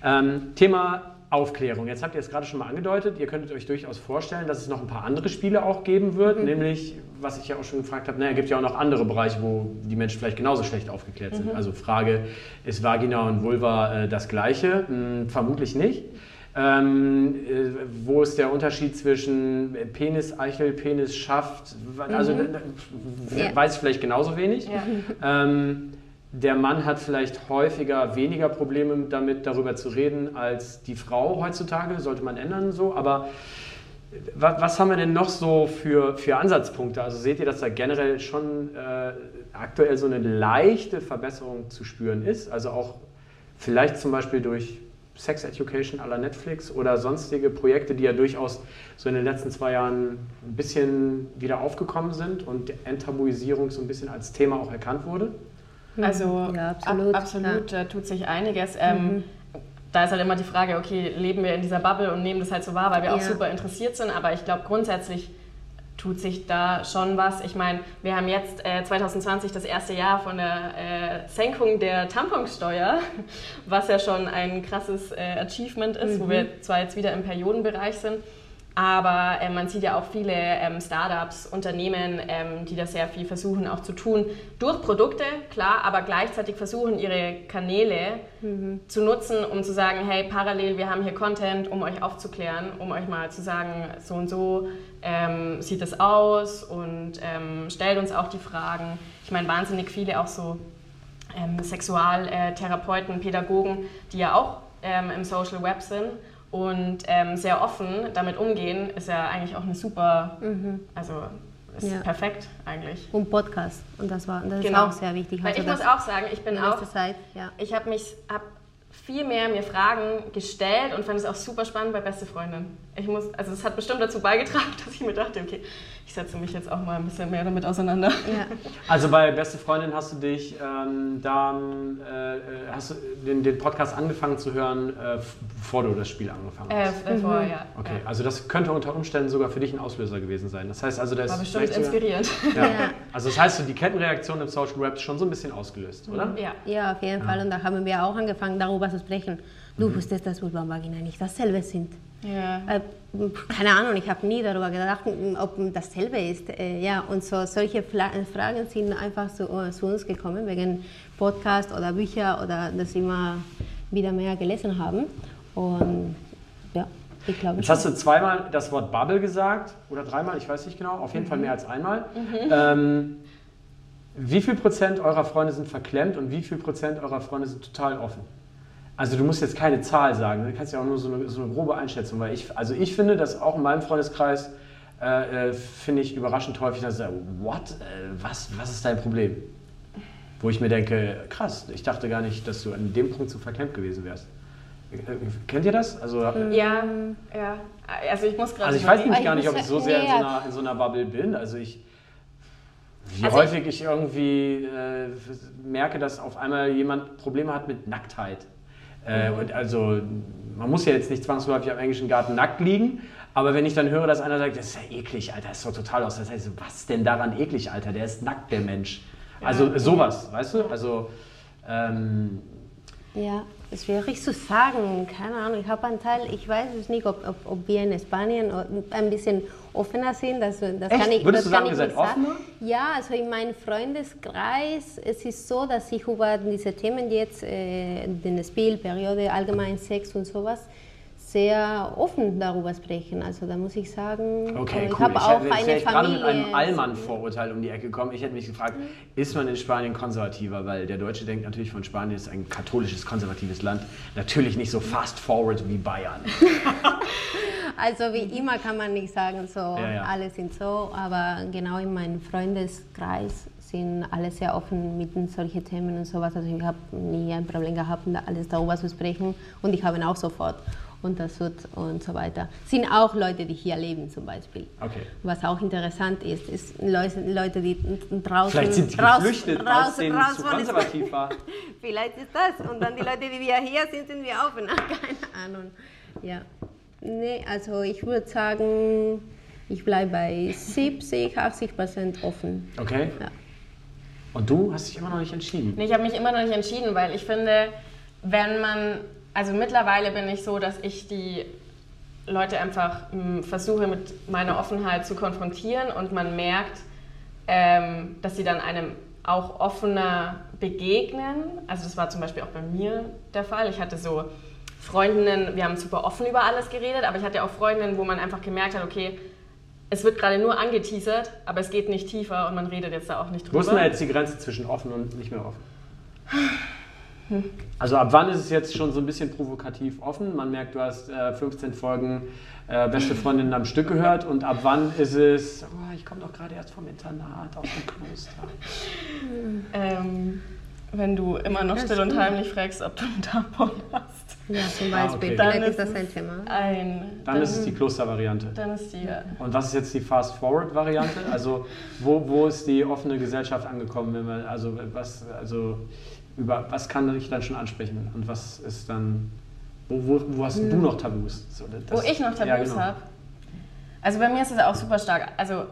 Ähm, Thema Aufklärung. Jetzt habt ihr es gerade schon mal angedeutet, ihr könntet euch durchaus vorstellen, dass es noch ein paar andere Spiele auch geben wird, mhm. nämlich, was ich ja auch schon gefragt habe, naja, gibt ja auch noch andere Bereiche, wo die Menschen vielleicht genauso schlecht aufgeklärt sind. Mhm. Also Frage, ist Vagina und Vulva äh, das gleiche? Hm, vermutlich nicht. Ähm, äh, wo ist der Unterschied zwischen Penis, Eichel, Penis, Schaft? Also mhm. ja. weiß ich vielleicht genauso wenig. Ja. Ähm, der Mann hat vielleicht häufiger weniger Probleme damit, darüber zu reden, als die Frau heutzutage. Sollte man ändern so. Aber was, was haben wir denn noch so für, für Ansatzpunkte? Also seht ihr, dass da generell schon äh, aktuell so eine leichte Verbesserung zu spüren ist? Also auch vielleicht zum Beispiel durch Sex Education aller Netflix oder sonstige Projekte, die ja durchaus so in den letzten zwei Jahren ein bisschen wieder aufgekommen sind und Enttabuisierung so ein bisschen als Thema auch erkannt wurde? Also ja, absolut, ab, absolut ja. tut sich einiges. Ähm, mhm. Da ist halt immer die Frage, okay, leben wir in dieser Bubble und nehmen das halt so wahr, weil wir ja. auch super interessiert sind, aber ich glaube grundsätzlich tut sich da schon was. Ich meine, wir haben jetzt äh, 2020 das erste Jahr von der äh, Senkung der Tamponsteuer, was ja schon ein krasses äh, Achievement ist, mhm. wo wir zwar jetzt wieder im Periodenbereich sind, aber äh, man sieht ja auch viele ähm, Startups, Unternehmen, ähm, die da sehr viel versuchen auch zu tun, durch Produkte, klar, aber gleichzeitig versuchen, ihre Kanäle mhm. zu nutzen, um zu sagen, hey, parallel, wir haben hier Content, um euch aufzuklären, um euch mal zu sagen, so und so ähm, sieht es aus und ähm, stellt uns auch die Fragen. Ich meine, wahnsinnig viele auch so ähm, Sexualtherapeuten, Pädagogen, die ja auch ähm, im Social Web sind und ähm, sehr offen damit umgehen, ist ja eigentlich auch eine super, mhm. also ist ja. perfekt eigentlich. Und Podcast und das war das genau. ist auch sehr wichtig. Weil also ich muss auch sagen, ich bin auch, Zeit, ja. ich habe mich hab viel mehr mir Fragen gestellt und fand es auch super spannend bei Beste Freundin. Ich muss, also es hat bestimmt dazu beigetragen, dass ich mir dachte, okay, ich setze mich jetzt auch mal ein bisschen mehr damit auseinander. Ja. Also bei Beste Freundin hast du dich ähm, da, äh, hast du den, den, Podcast angefangen zu hören, äh, bevor du das Spiel angefangen hast? Äh, davor, mhm. ja. Okay, also das könnte unter Umständen sogar für dich ein Auslöser gewesen sein. Das heißt also, das war bestimmt inspirierend. Ja. ja. Also das heißt, die Kettenreaktion im Social Web ist schon so ein bisschen ausgelöst, oder? Ja, ja auf jeden Fall. Und da haben wir auch angefangen, darüber zu sprechen. Du mhm. wusstest, dass Vulva und Vagina nicht dasselbe sind. Ja. Äh, keine Ahnung, ich habe nie darüber gedacht, ob dasselbe ist. Äh, ja, und so solche Fragen sind einfach zu, äh, zu uns gekommen wegen Podcast oder Bücher oder dass wir immer wieder mehr gelesen haben. Und ja, ich glaube. Jetzt hast du zweimal das Wort Bubble gesagt oder dreimal, ich weiß nicht genau, auf jeden mhm. Fall mehr als einmal. Mhm. Ähm, wie viel Prozent eurer Freunde sind verklemmt und wie viel Prozent eurer Freunde sind total offen? Also du musst jetzt keine Zahl sagen, du kannst ja auch nur so eine, so eine grobe Einschätzung, weil ich, also ich finde, dass auch in meinem Freundeskreis äh, äh finde ich überraschend häufig, dass ich sage, what, äh, was, was ist dein Problem? Wo ich mir denke, krass, ich dachte gar nicht, dass du an dem Punkt so verklemmt gewesen wärst. Äh, kennt ihr das? Also, ja, ja. Also ich muss gerade. Also ich weiß nämlich gar nicht, ob ich so sehr in so einer, in so einer Bubble bin. Also ich. Wie also häufig ich irgendwie äh, merke, dass auf einmal jemand Probleme hat mit Nacktheit. Äh, und also man muss ja jetzt nicht zwangsläufig am englischen Garten nackt liegen, aber wenn ich dann höre, dass einer sagt, das ist ja eklig, Alter, das ist doch total aus. Das heißt, was denn daran eklig, Alter? Der ist nackt, der Mensch. Also ja. sowas, weißt du? Also ähm, ja, ist schwierig zu sagen. Keine Ahnung. Ich habe einen Teil, ich weiß es nicht, ob, ob, ob wir in Spanien ein bisschen offener sind. Das, das Echt? kann ich, Würdest das du sagen, ihr seid offener? Ja, also in meinem Freundeskreis, es ist so, dass ich über diese Themen jetzt, äh, den Spielperiode, allgemein Sex und sowas, sehr offen darüber sprechen. Also da muss ich sagen, okay, ich cool. habe auch ich eine Familie. gerade mit einem Allmann-Vorurteil um die Ecke gekommen. Ich hätte mich gefragt, mhm. ist man in Spanien konservativer? Weil der Deutsche denkt natürlich von Spanien ist ein katholisches, konservatives Land. Natürlich nicht so fast forward wie Bayern. also wie immer kann man nicht sagen, so ja, ja. alle sind so, aber genau in meinem Freundeskreis sind alle sehr offen mit solchen Themen und sowas. Also ich habe nie ein Problem gehabt, alles darüber zu sprechen und ich habe ihn auch sofort untersucht und so weiter. Sind auch Leute, die hier leben zum Beispiel. Okay. Was auch interessant ist, ist Leute, Leute die draußen... Vielleicht sind sie raus, geflüchtet, raus, weil es zu konservativ war. Vielleicht ist das. Und dann die Leute, die wir hier sind, sind wir offen. Keine Ahnung. Ja. Nee, also ich würde sagen, ich bleibe bei 70, 80 Prozent offen. Okay. Ja. Und du hast dich immer noch nicht entschieden? Nee, ich habe mich immer noch nicht entschieden, weil ich finde, wenn man also mittlerweile bin ich so, dass ich die Leute einfach mh, versuche mit meiner Offenheit zu konfrontieren und man merkt, ähm, dass sie dann einem auch offener begegnen. Also das war zum Beispiel auch bei mir der Fall. Ich hatte so Freundinnen, wir haben super offen über alles geredet, aber ich hatte auch Freundinnen, wo man einfach gemerkt hat, okay, es wird gerade nur angeteasert, aber es geht nicht tiefer und man redet jetzt da auch nicht drüber. Wo ist denn jetzt die Grenze zwischen offen und nicht mehr offen? Also ab wann ist es jetzt schon so ein bisschen provokativ offen? Man merkt, du hast äh, 15 Folgen äh, Beste Freundinnen am Stück gehört und ab wann ist es, oh, ich komme doch gerade erst vom Internat aus dem Kloster. Ähm, wenn du immer noch still und heimlich fragst, ob du einen Tampon hast. Ja, zum Ah, Beispiel. okay. Dann Vielleicht ist das ein Thema. Ein, Dann ist es die Klostervariante. Dann ist die, ja. Und was ist jetzt die Fast-Forward-Variante? Also wo, wo ist die offene Gesellschaft angekommen? Wenn man, also was, also über was kann ich dann schon ansprechen und was ist dann, wo, wo, wo hast du noch Tabus? So, das- Wo ich noch Tabus ja, genau. habe. Also bei mir ist es auch super stark, also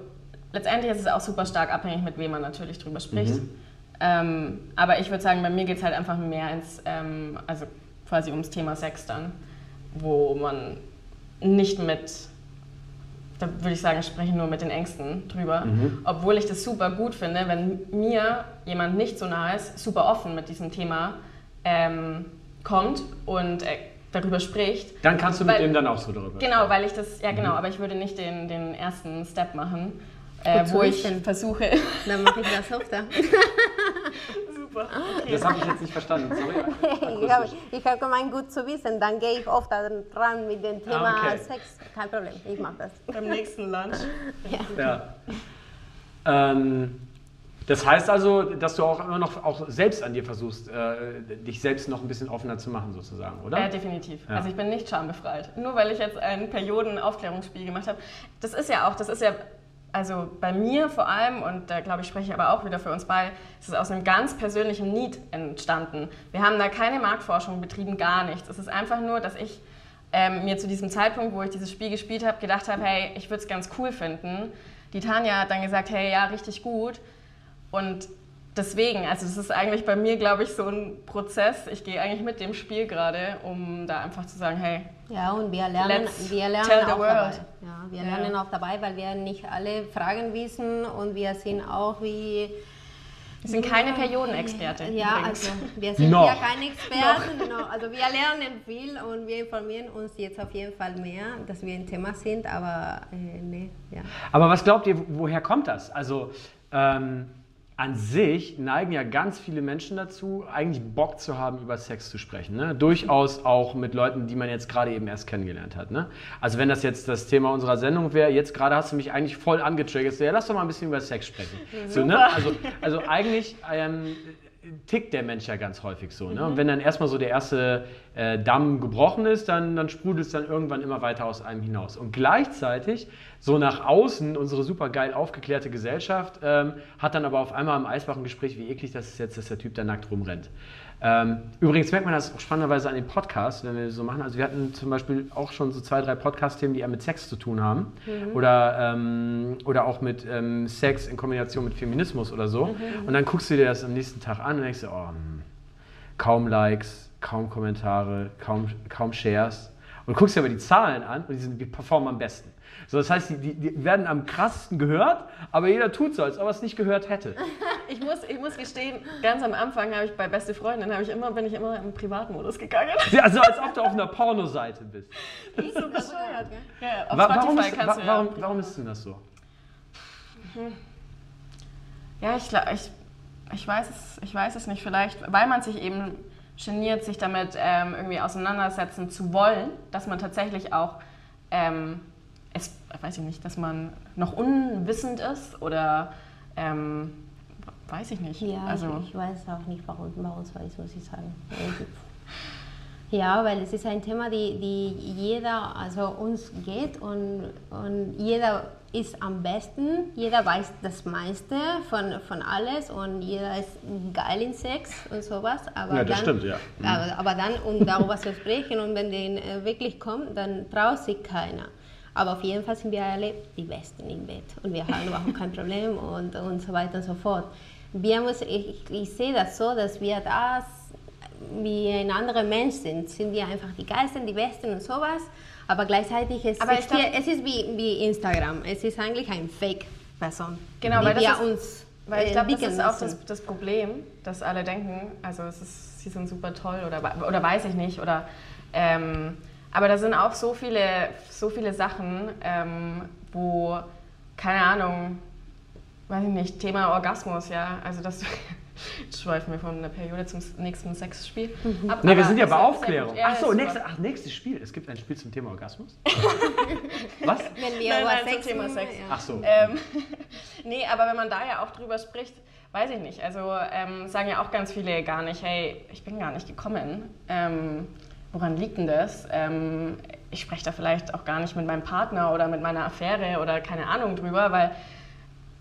letztendlich ist es auch super stark abhängig, mit wem man natürlich drüber spricht. Mhm. Ähm, aber ich würde sagen, bei mir geht es halt einfach mehr ins, ähm, also quasi ums Thema Sex dann, wo man nicht mit, da würde ich sagen, sprechen nur mit den Ängsten drüber. Mhm. Obwohl ich das super gut finde, wenn mir jemand nicht so nah ist, super offen mit diesem Thema ähm, kommt und äh, darüber spricht. Dann kannst du mit Weil- dem dann auch so darüber Genau, sprechen. weil ich das, ja Mhm. genau, aber ich würde nicht den, den ersten Step machen, äh, wo ich wissen. versuche. Dann mache ich das öfter. Super. Das habe ich jetzt nicht verstanden, sorry. ich habe ich hab gemeint, gut zu wissen. Dann gehe ich oft ran mit dem Thema Ah, okay. Sex. Kein Problem, ich mache das. Beim nächsten Lunch. Ja. Ähm, das heißt also, dass du auch immer noch auch selbst an dir versuchst, äh, dich selbst noch ein bisschen offener zu machen, sozusagen, oder? Ja, definitiv. Ja. Also ich bin nicht schambefreit. Nur weil ich jetzt ein Periodenaufklärungsspiel gemacht habe. Das ist ja auch, das ist ja, also bei mir vor allem, und da glaube ich, spreche ich aber auch wieder für uns beide, ist es aus einem ganz persönlichen Need entstanden. Wir haben da keine Marktforschung betrieben, gar nichts. Es ist einfach nur, dass ich ähm, mir zu diesem Zeitpunkt, wo ich dieses Spiel gespielt habe, gedacht habe, hey, ich würde es ganz cool finden. Die Tanja hat dann gesagt, hey, ja, richtig gut. Und deswegen, also das ist eigentlich bei mir, glaube ich, so ein Prozess. Ich gehe eigentlich mit dem Spiel gerade, um da einfach zu sagen, hey, Ja, und wir lernen, Let's wir lernen tell the auch world. dabei. Ja, wir Ja. lernen auch dabei, weil wir nicht alle Fragen wissen und wir sind auch wie... wir sind keine Periodenexperte. Ja, übrigens. also wir sind Noch. ja keine Experten, genau. Also wir lernen viel und wir informieren uns jetzt auf jeden Fall mehr, dass wir ein Thema sind, aber äh, nee, ja. Aber was glaubt ihr, woher kommt das? Also ähm, an sich neigen ja ganz viele Menschen dazu, eigentlich Bock zu haben, über Sex zu sprechen. Ne? Durchaus auch mit Leuten, die man jetzt gerade eben erst kennengelernt hat. Ne? Also wenn das jetzt das Thema unserer Sendung wäre, jetzt gerade hast du mich eigentlich voll angetriggert. So, Ja, lass doch mal ein bisschen über Sex sprechen. So, ne? also, also eigentlich ähm, tickt der Mensch ja ganz häufig so. Ne? Und wenn dann erstmal so der erste äh, Damm gebrochen ist, dann, dann sprudelt es dann irgendwann immer weiter aus einem hinaus. Und gleichzeitig, so nach außen, unsere super geil aufgeklärte Gesellschaft ähm, hat dann aber auf einmal im Eisbach ein Gespräch, wie eklig das ist jetzt, dass der Typ da nackt rumrennt. Ähm, übrigens merkt man das auch spannenderweise an den Podcasts, wenn wir so machen. Also wir hatten zum Beispiel auch schon so zwei, drei Podcast-Themen, die eher mit Sex zu tun haben. Oder, ähm, oder auch mit ähm, Sex in Kombination mit Feminismus oder so. Und dann guckst du dir das am nächsten Tag an und denkst dir, oh, hm, kaum Likes, kaum Kommentare, kaum, kaum Shares. Und du guckst dir aber die Zahlen an und die, sind, die performen am besten. So, das heißt, die, die, werden am krassesten gehört, aber jeder tut so, als ob er es nicht gehört hätte. Ich muss, ich muss gestehen, ganz am Anfang habe ich bei Beste Freundin, habe ich immer, bin ich immer im Privatmodus gegangen. Ja, Also als ob du auf einer Pornoseite bist. Das ist so bescheuert, gell? Ja, auf Wa- Spotify warum, kannst ja- warum, warum ist denn das so? Ja, ich, ich, ich, weiß es, ich weiß es nicht. Vielleicht, weil man sich eben geniert, sich damit ähm, irgendwie auseinandersetzen zu wollen, dass man tatsächlich auch, ähm, weiß ich nicht, dass man noch unwissend ist oder ähm, weiß ich nicht. Ja, also, ich, ich weiß auch nicht, warum, warum so ist, muss ich sagen. Ja, weil es ist ein Thema, die, die jeder, also uns geht und, und jeder ist am besten, jeder weiß das meiste von, von alles und jeder ist geil in Sex und sowas. Aber Ja, das dann, stimmt, ja. Mhm. Aber, aber dann, um darüber zu sprechen und wenn den äh, wirklich kommt, dann traut sich keiner. Aber auf jeden Fall sind wir alle die Besten im Bett und wir haben überhaupt kein Problem und, und so weiter und so fort. Wir müssen, ich, ich sehe das so, dass wir das wie ein anderer Mensch sind. Sind wir einfach die Geilsten, die Besten und sowas. Aber gleichzeitig ist Aber ich es, glaub- es ist wie, wie Instagram. Es ist eigentlich ein Fake-Person. Genau, weil das wir ist- uns Weil ich glaube, das ist auch das, das Problem, dass alle denken, also es ist, sie sind super toll oder, oder weiß ich nicht. Oder, ähm, aber da sind auch so viele, so viele Sachen, ähm, wo, keine Ahnung, weiß ich nicht, Thema Orgasmus, ja. Also das schweifen wir von der Periode zum nächsten Sexspiel. Ab, Ne, wir sind ja bei Aufklärung. Ja, Ach so, nächste, ach, nächstes Spiel. Es gibt ein Spiel zum Thema Orgasmus. Was? Wenn wir Nein, nein, zum Sex Thema reden, Sex. ja. Ach so. Ähm, nee, aber wenn man da ja auch drüber spricht, weiß ich nicht. Also ähm, sagen ja auch ganz viele gar nicht, hey, ich bin gar nicht gekommen. Ähm, woran liegt denn das? Ähm, ich spreche da vielleicht auch gar nicht mit meinem Partner oder mit meiner Affäre oder keine Ahnung drüber, weil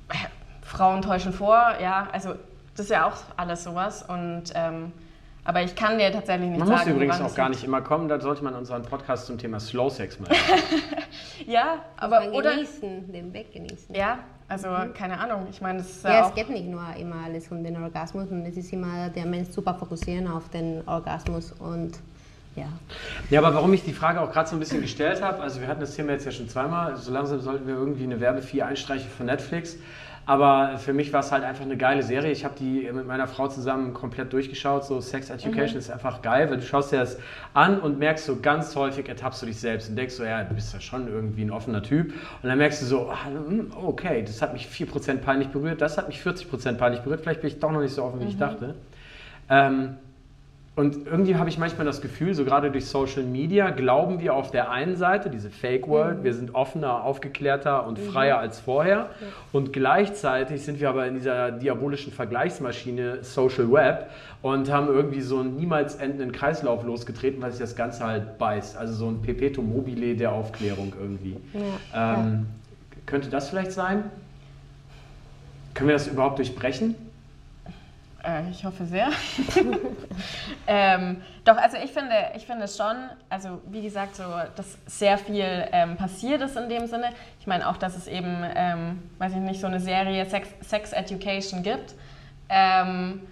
äh, Frauen täuschen vor, ja, also das ist ja auch alles sowas. Und ähm, aber ich kann dir tatsächlich nicht Man sagen. muss übrigens auch es gar nicht immer kommen. Da sollte man unseren Podcast zum Thema Slow Sex machen. Ja, Aber aber oder genießen, den Weg genießen. ja, also keine Ahnung. Ich meine, ist ja, Ja, auch es geht nicht nur immer alles um den Orgasmus und es ist immer der Mensch super fokussieren auf den Orgasmus und ja. Ja, aber warum ich die Frage auch gerade so ein bisschen gestellt habe, also wir hatten das Thema jetzt ja schon zweimal, so langsam sollten wir irgendwie eine Werbefee einstreichen von Netflix. Aber für mich war es halt einfach eine geile Serie. Ich habe die mit meiner Frau zusammen komplett durchgeschaut. So Sex Education ist einfach geil, weil du schaust dir das an und merkst so ganz häufig ertappst du dich selbst und denkst so, ja, du bist ja schon irgendwie ein offener Typ. Und dann merkst du so, ah, hm, okay, das hat mich 4% peinlich berührt, das hat mich 40% peinlich berührt. Vielleicht bin ich doch noch nicht so offen, wie ich dachte. Ähm, und irgendwie habe ich manchmal das Gefühl, so gerade durch Social Media, glauben wir auf der einen Seite, diese Fake World, wir sind offener, aufgeklärter und freier als vorher. Und gleichzeitig sind wir aber in dieser diabolischen Vergleichsmaschine Social Web und haben irgendwie so einen niemals endenden Kreislauf losgetreten, weil sich das Ganze halt beißt. Also so ein Perpetuum mobile der Aufklärung irgendwie. Ja, Ähm, Könnte das vielleicht sein? Können wir das überhaupt durchbrechen? Äh, ich hoffe sehr. ähm, doch, also ich finde, ich finde schon, also wie gesagt, so, dass sehr viel ähm, passiert ist in dem Sinne. Ich meine auch, dass es eben, ähm, weiß ich nicht, so eine Serie Sex, Sex Education gibt. Ähm,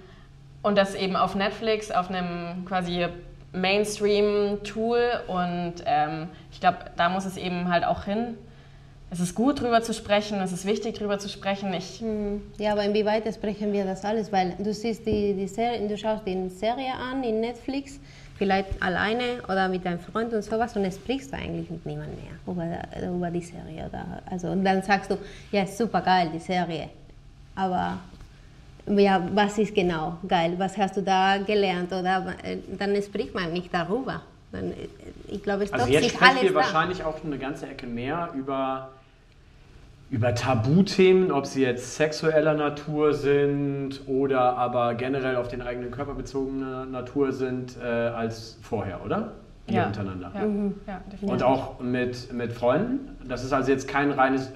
und das eben auf Netflix, auf einem quasi Mainstream-Tool. Und ähm, ich glaube, da muss es eben halt auch hin. Es ist gut, drüber zu sprechen, es ist wichtig, drüber zu sprechen. Ich, Hm, Ja, aber inwieweit sprechen wir das alles? Weil du siehst die, die Serie, du schaust die Serie an in Netflix, vielleicht alleine oder mit deinem Freund und sowas und es sprichst du eigentlich mit niemandem mehr über, über die Serie. Oder, also, und dann sagst du, ja, ist super geil, die Serie. Aber ja, was ist genau geil? Was hast du da gelernt? Oder äh, dann spricht man nicht darüber. Dann, äh, ich glaube, es Also doch jetzt sich sprechen alles wir da. wahrscheinlich auch eine ganze Ecke mehr über, über Tabuthemen, ob sie jetzt sexueller Natur sind oder aber generell auf den eigenen Körper bezogene Natur sind, äh, als vorher, oder? Ja. untereinander. ja, ja, definitiv. Und auch mit, mit Freunden. Das ist also jetzt kein reines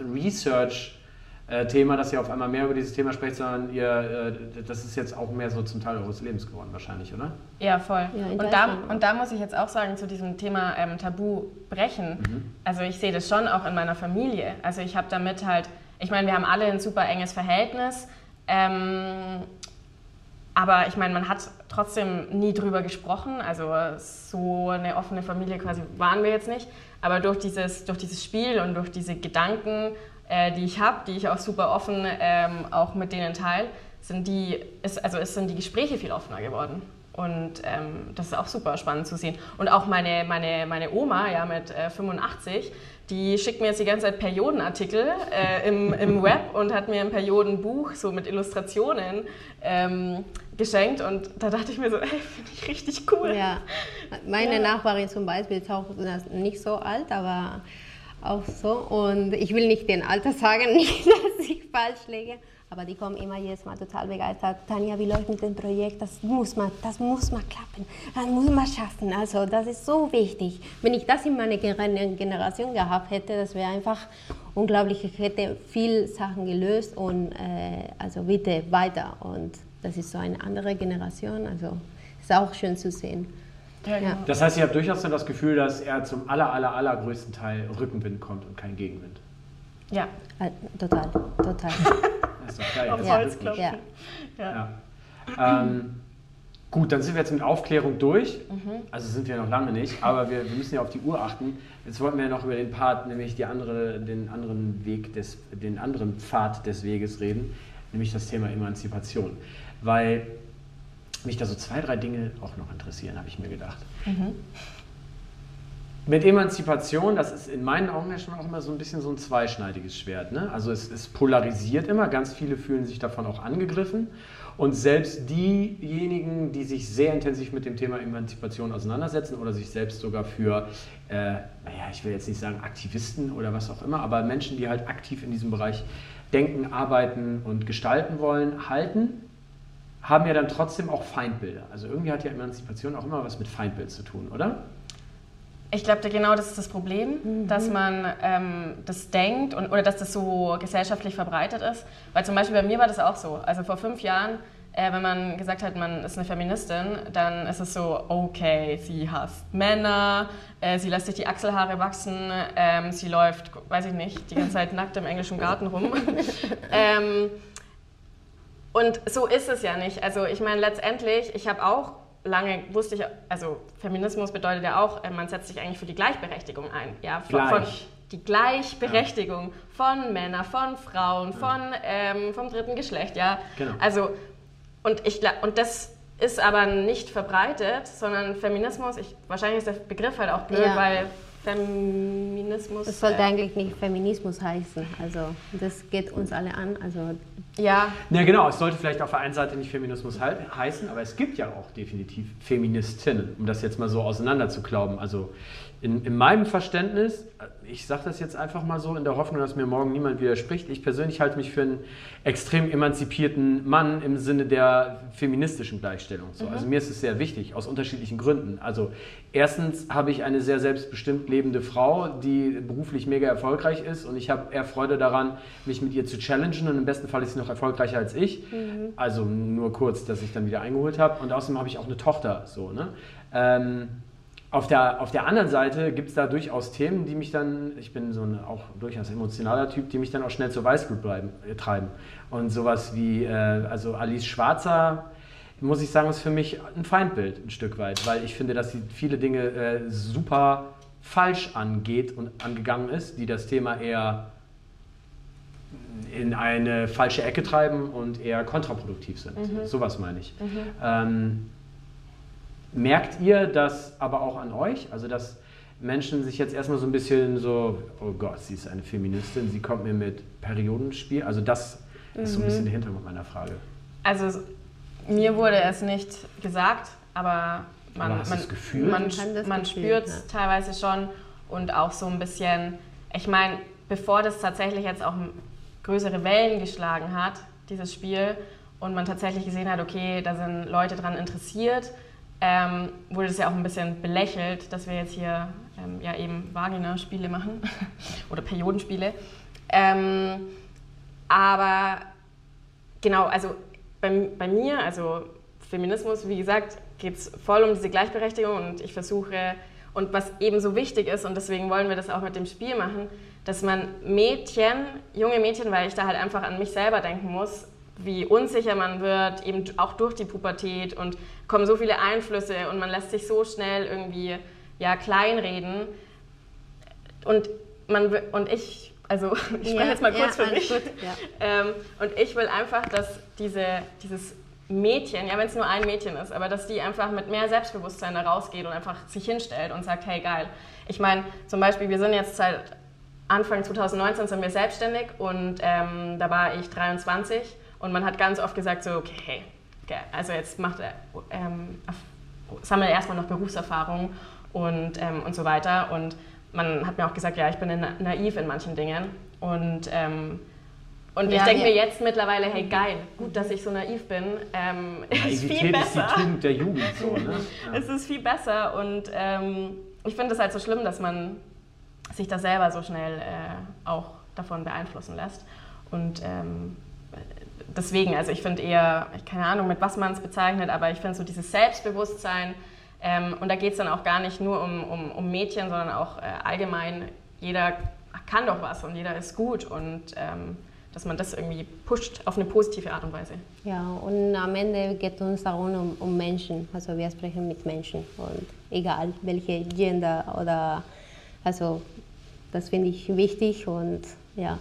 Research-Thema, dass ihr auf einmal mehr über dieses Thema sprecht, sondern ihr, äh, das ist jetzt auch mehr so zum Teil eures Lebens geworden wahrscheinlich, oder? Ja, voll. Ja, und, da, und da muss ich jetzt auch sagen, zu diesem Thema ähm, Tabu brechen. Mhm. Also ich sehe das schon auch in meiner Familie. Also ich habe damit halt, ich meine, wir haben alle ein super enges Verhältnis. Ähm, aber ich meine, man hat trotzdem nie drüber gesprochen. Also so eine offene Familie quasi waren wir jetzt nicht. Aber durch dieses, durch dieses Spiel und durch diese Gedanken, äh, die ich habe, die ich auch super offen ähm, auch mit denen teile, sind die, ist, also es sind die Gespräche viel offener geworden. Und ähm, das ist auch super spannend zu sehen. Und auch meine, meine, meine Oma, ja, mit äh, 85, die schickt mir jetzt die ganze Zeit Periodenartikel äh, im, im Web und hat mir ein Periodenbuch so mit Illustrationen ähm, geschenkt. Und da dachte ich mir so, ey, finde ich richtig cool. Ja, meine Ja. Nachbarin zum Beispiel ist auch nicht so alt, aber auch so. Und ich will nicht den Alter sagen, nicht, dass ich falsch liege. Aber die kommen immer jedes Mal total begeistert. Tanja, wie läuft mit dem Projekt? Das muss man, das muss mal klappen. Das muss man schaffen. Also das ist so wichtig. Wenn ich das in meiner Gener- Generation gehabt hätte, das wäre einfach unglaublich. Ich hätte viel Sachen gelöst und äh, also bitte weiter. Und das ist so eine andere Generation. Also ist auch schön zu sehen. Ja, genau. Das heißt, ihr habt durchaus dann das Gefühl, dass er zum aller, aller, allergrößten Teil Rückenwind kommt und kein Gegenwind. ja. Äh, Total, total. Das ist doch geil. Auf das ist Holz klopfen. ja. Ja. Ja. Ähm, Gut, dann sind wir jetzt mit Aufklärung durch. Mhm. Also sind wir noch lange nicht, aber wir, wir, müssen ja auf die Uhr achten. Jetzt wollten wir ja noch über den Part, nämlich die andere, den anderen Weg des, den anderen Pfad des Weges reden, nämlich das Thema Emanzipation. Weil mich da so zwei, drei Dinge auch noch interessieren, habe ich mir gedacht. Mhm. Mit Emanzipation, das ist in meinen Augen ja schon auch immer so ein bisschen so ein zweischneidiges Schwert. Ne? Also es, es polarisiert immer, ganz viele fühlen sich davon auch angegriffen. Und selbst diejenigen, die sich sehr intensiv mit dem Thema Emanzipation auseinandersetzen oder sich selbst sogar für, äh, naja, ich will jetzt nicht sagen Aktivisten oder was auch immer, aber Menschen, die halt aktiv in diesem Bereich denken, arbeiten und gestalten wollen, halten, haben ja dann trotzdem auch Feindbilder. Also irgendwie hat ja Emanzipation auch immer was mit Feindbild zu tun, oder? Ich glaube, genau das ist das Problem, mhm. dass man ähm, das denkt und, oder dass das so gesellschaftlich verbreitet ist. Weil zum Beispiel bei mir war das auch so. Also vor fünf Jahren, äh, wenn man gesagt hat, man ist eine Feministin, dann ist es so, okay, sie hasst Männer, äh, sie lässt sich die Achselhaare wachsen, ähm, sie läuft, weiß ich nicht, die ganze Zeit nackt im englischen Garten rum. ähm, und so ist es ja nicht. Also ich meine, letztendlich, ich habe auch lange wusste ich, also Feminismus bedeutet ja auch, äh, man setzt sich eigentlich für die Gleichberechtigung ein. Ja, von, von die Gleichberechtigung ja. von Männern, von Frauen, von, ähm, vom dritten Geschlecht. Ja, genau. also und ich und das ist aber nicht verbreitet, sondern Feminismus. Ich, wahrscheinlich ist der Begriff halt auch blöd, ja. weil Feminismus. Es sollte äh, eigentlich nicht Feminismus heißen. Also das geht uns alle an. Also ja. Ja, genau. Es sollte vielleicht auf der einen Seite nicht Feminismus heißen, aber es gibt ja auch definitiv Feministinnen, um das jetzt mal so auseinander zu glauben. Also in, in meinem Verständnis, ich sage das jetzt einfach mal so in der Hoffnung, dass mir morgen niemand widerspricht, ich persönlich halte mich für einen extrem emanzipierten Mann im Sinne der feministischen Gleichstellung. So. Mhm. Also mir ist es sehr wichtig, aus unterschiedlichen Gründen. Also erstens habe ich eine sehr selbstbestimmt lebende Frau, die beruflich mega erfolgreich ist und ich habe eher Freude daran, mich mit ihr zu challengen und im besten Fall ist sie noch erfolgreicher als ich. Mhm. Also nur kurz, dass ich dann wieder eingeholt habe. Und außerdem habe ich auch eine Tochter. So, ne? Ähm, auf der, auf der anderen Seite gibt es da durchaus Themen, die mich dann, ich bin so ein auch durchaus emotionaler Typ, die mich dann auch schnell zur Weißglut bleiben, äh, treiben. Und sowas wie, äh, also Alice Schwarzer, muss ich sagen, ist für mich ein Feindbild ein Stück weit, weil ich finde, dass sie viele Dinge äh, super falsch angeht und angegangen ist, die das Thema eher in eine falsche Ecke treiben und eher kontraproduktiv sind. Mhm. Sowas meine ich. Mhm. Ähm, Merkt ihr das aber auch an euch? Also, dass Menschen sich jetzt erstmal so ein bisschen so, oh Gott, sie ist eine Feministin, sie kommt mir mit Periodenspiel. Also, das mhm. ist so ein bisschen der Hintergrund meiner Frage. Also, mir wurde es nicht gesagt, aber man, aber man, Gefühl? man, man spürt es ja. teilweise schon und auch so ein bisschen, ich meine, bevor das tatsächlich jetzt auch größere Wellen geschlagen hat, dieses Spiel, und man tatsächlich gesehen hat, okay, da sind Leute dran interessiert, ähm, wurde das ja auch ein bisschen belächelt, dass wir jetzt hier ähm, ja eben Vagina-Spiele machen oder Periodenspiele. Ähm, aber genau, also bei, bei mir, also Feminismus, wie gesagt, geht es voll um diese Gleichberechtigung und ich versuche, und was eben so wichtig ist, und deswegen wollen wir das auch mit dem Spiel machen, dass man Mädchen, junge Mädchen, weil ich da halt einfach an mich selber denken muss, wie unsicher man wird, eben auch durch die Pubertät und kommen so viele Einflüsse und man lässt sich so schnell irgendwie ja, kleinreden. Und, man, und ich, also ich spreche ja, jetzt mal kurz ja, für mich. Ja. Ähm, und ich will einfach, dass diese, dieses Mädchen, ja, wenn es nur ein Mädchen ist, aber dass die einfach mit mehr Selbstbewusstsein da rausgeht und einfach sich hinstellt und sagt, hey geil. Ich meine, zum Beispiel, wir sind jetzt seit Anfang 2019 sind wir selbstständig und ähm, da war ich 23 und man hat ganz oft gesagt so, okay, okay also jetzt macht er, ähm, sammelt erstmal noch Berufserfahrung und, ähm, und so weiter. Und man hat mir auch gesagt, ja, ich bin naiv in manchen Dingen. Und, ähm, und ja, ich denke ja. mir jetzt mittlerweile, hey geil, gut, dass ich so naiv bin. Ähm, ist viel besser. ist die Tugend der Jugend. So, ne? Ja. es ist viel besser und ähm, ich finde es halt so schlimm, dass man sich da selber so schnell äh, auch davon beeinflussen lässt. Und ähm, deswegen, also ich finde eher, keine Ahnung, mit was man es bezeichnet, aber ich finde so dieses Selbstbewusstsein, ähm, und da geht es dann auch gar nicht nur um, um, um Mädchen, sondern auch äh, allgemein, jeder kann doch was und jeder ist gut und ähm, dass man das irgendwie pusht auf eine positive Art und Weise. Ja, und am Ende geht es uns darum, um, um Menschen. Also wir sprechen mit Menschen und egal welche Gender oder also das finde ich wichtig und ja,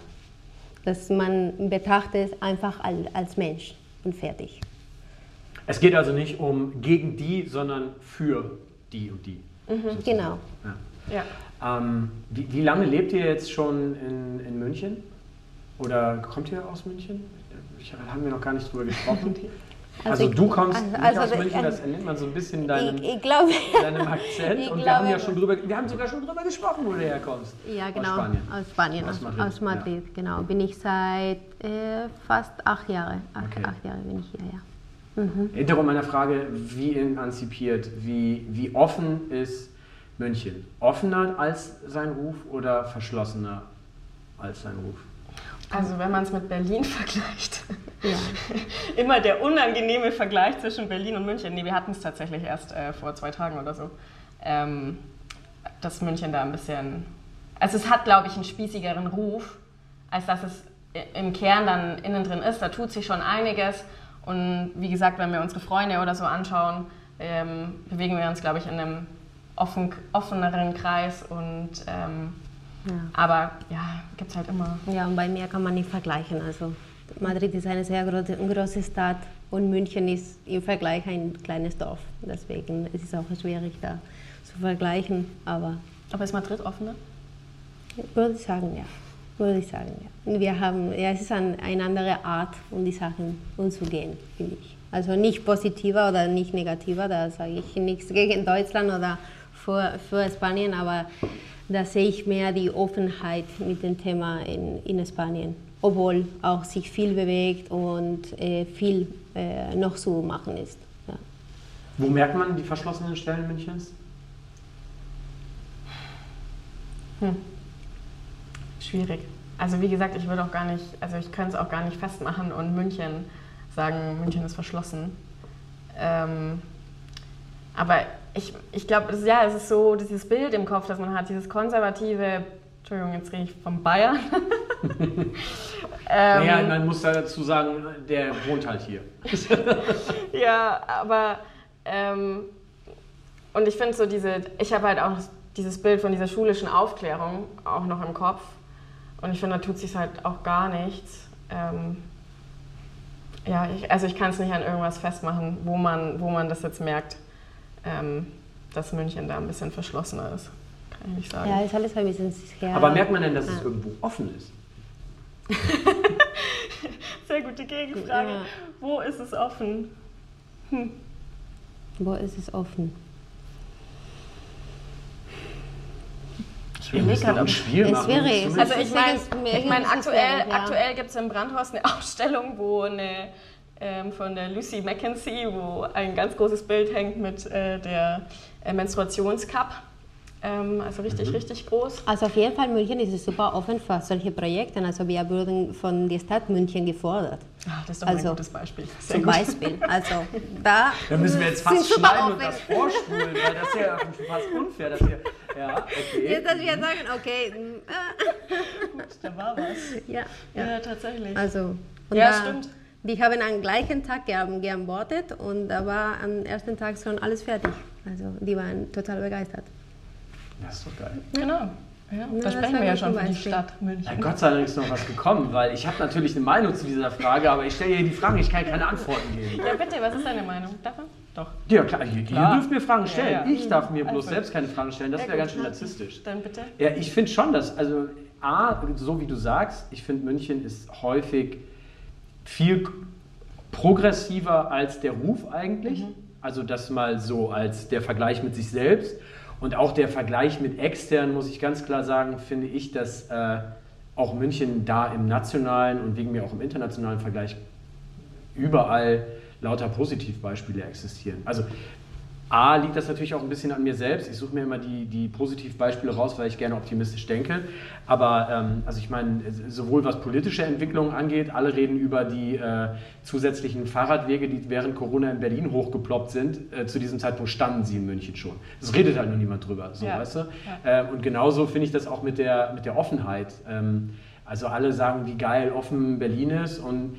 dass man betrachtet einfach als, als Mensch und fertig. Es geht also nicht um gegen die, sondern für die und die. Mhm, genau. Ja. ja. Ähm, wie, wie, lange lebt ihr jetzt schon in, in München? Oder kommt ihr aus München? Ich, haben wir noch gar nicht drüber gesprochen. Also, also du kommst also, nicht also, aus München, das entnimmt man so ein bisschen deinem, ich, ich glaub, deinem Akzent. und glaube, wir haben ja schon drüber, wir haben sogar schon drüber gesprochen, wo du herkommst. Ja, genau. Aus Spanien. Aus Spanien, aus Madrid, aus Madrid ja. genau. Bin ich seit äh, fast acht Jahren. Acht, okay. acht Jahre bin ich hier, ja. Mhm. Hintergrund meiner Frage, wie emanzipiert, wie, wie offen ist München? Offener als sein Ruf oder verschlossener als sein Ruf? Also wenn man es mit Berlin vergleicht, ja. immer der unangenehme Vergleich zwischen Berlin und München. Nee, wir hatten es tatsächlich erst äh, vor zwei Tagen oder so, ähm, dass München da ein bisschen, also es hat, glaube ich, einen spießigeren Ruf, als dass es im Kern dann innen drin ist. Da tut sich schon einiges und wie gesagt, wenn wir unsere Freunde oder so anschauen, ähm, bewegen wir uns, glaube ich, in einem offen, offeneren Kreis und ähm, ja. Aber ja, gibt es halt immer. Ja, und bei mir kann man nicht vergleichen. Also Madrid ist eine sehr große, große Stadt und München ist im Vergleich ein kleines Dorf. Deswegen ist es auch schwierig da zu vergleichen. Aber, aber ist Madrid offener? Würde ich sagen, ja. Würde ich sagen, ja. Wir haben, ja, es ist ein, eine andere Art, um die Sachen umzugehen, finde ich. Also nicht positiver oder nicht negativer, da sage ich nichts gegen Deutschland oder für, für Spanien, aber da sehe ich mehr die Offenheit mit dem Thema in, in Spanien, obwohl auch sich viel bewegt und äh, viel äh, noch zu machen ist. Ja. Wo merkt man die verschlossenen Stellen Münchens? Hm. Schwierig. Also wie gesagt, ich würde auch gar nicht, also ich könnte es auch gar nicht festmachen und München sagen, München ist verschlossen. Ähm, aber ich, ich glaube, ja, es ist so dieses Bild im Kopf, das man hat, dieses konservative, Entschuldigung, jetzt rede ich vom Bayern. ähm, naja, man muss dazu sagen, der wohnt halt hier. ja, aber ähm, und ich finde so diese, ich habe halt auch dieses Bild von dieser schulischen Aufklärung auch noch im Kopf und ich finde, da tut sich halt auch gar nichts. Ähm, ja, ich, also ich kann es nicht an irgendwas festmachen, wo man, wo man das jetzt merkt ähm, dass München da ein bisschen verschlossener ist. Kann ich nicht sagen. Ja, ist alles ein bisschen sehr. Aber merkt man denn, dass es irgendwo offen ist? Sehr gute Gegenfrage. Ja. Wo ist es offen? Hm. Wo ist es offen? Ich will gerade ein Spiel machen. Wäre, also ich meine, ich mein, aktuell, ja. aktuell gibt es im Brandhaus eine Ausstellung, wo eine ähm, von der Lucy Mackenzie, wo ein ganz großes Bild hängt mit äh, der äh, Menstruationscup. Ähm, also richtig, mhm. richtig groß. Also auf jeden Fall München ist super offen für solche Projekte. Also wir wurden von der Stadt München gefordert. Ach, das ist doch also, ein gutes Beispiel. Sehr zum gut. Beispiel. Also da, da müssen wir jetzt fast schneiden und das vorspulen, weil das ist ja fast unfair, dass wir ja, okay. Jetzt, dass wir sagen, okay. Gut, da war was. Ja, ja. ja tatsächlich. Also, ja, da, stimmt. Die haben am gleichen Tag geantwortet und da war am ersten Tag schon alles fertig. Also die waren total begeistert. Das ist doch geil. Genau. Ja, da sprechen wir ja schon von die Stadt München. Ja, Gott sei Dank ist noch was gekommen, weil ich habe natürlich eine Meinung zu dieser Frage, aber ich stelle dir die Fragen, ich kann keine Antworten geben. Ja, bitte, was ist deine Meinung? Darf man? Doch. Ja, klar, ihr, klar. ihr dürft mir Fragen stellen. Ja, ja. Ich darf mir bloß also. selbst keine Fragen stellen, das wäre ganz schön narzisstisch. Dann bitte. Ja, ich finde schon, dass, also A, so wie du sagst, ich finde München ist häufig viel progressiver als der Ruf eigentlich. Mhm. Also das mal so als der Vergleich mit sich selbst. Und auch der Vergleich mit extern, muss ich ganz klar sagen, finde ich, dass äh, auch München da im nationalen und wegen mir auch im internationalen Vergleich überall lauter Positivbeispiele existieren. Also A, liegt das natürlich auch ein bisschen an mir selbst. Ich suche mir immer die, die Positivbeispiele raus, weil ich gerne optimistisch denke. Aber ähm, also ich meine, sowohl was politische Entwicklungen angeht, alle reden über die äh, zusätzlichen Fahrradwege, die während Corona in Berlin hochgeploppt sind. Äh, zu diesem Zeitpunkt standen sie in München schon. Es redet halt nur niemand drüber, so, ja. weißt du? Ja. Äh, und genauso finde ich das auch mit der, mit der Offenheit. Ähm, Also alle sagen, wie geil offen Berlin ist und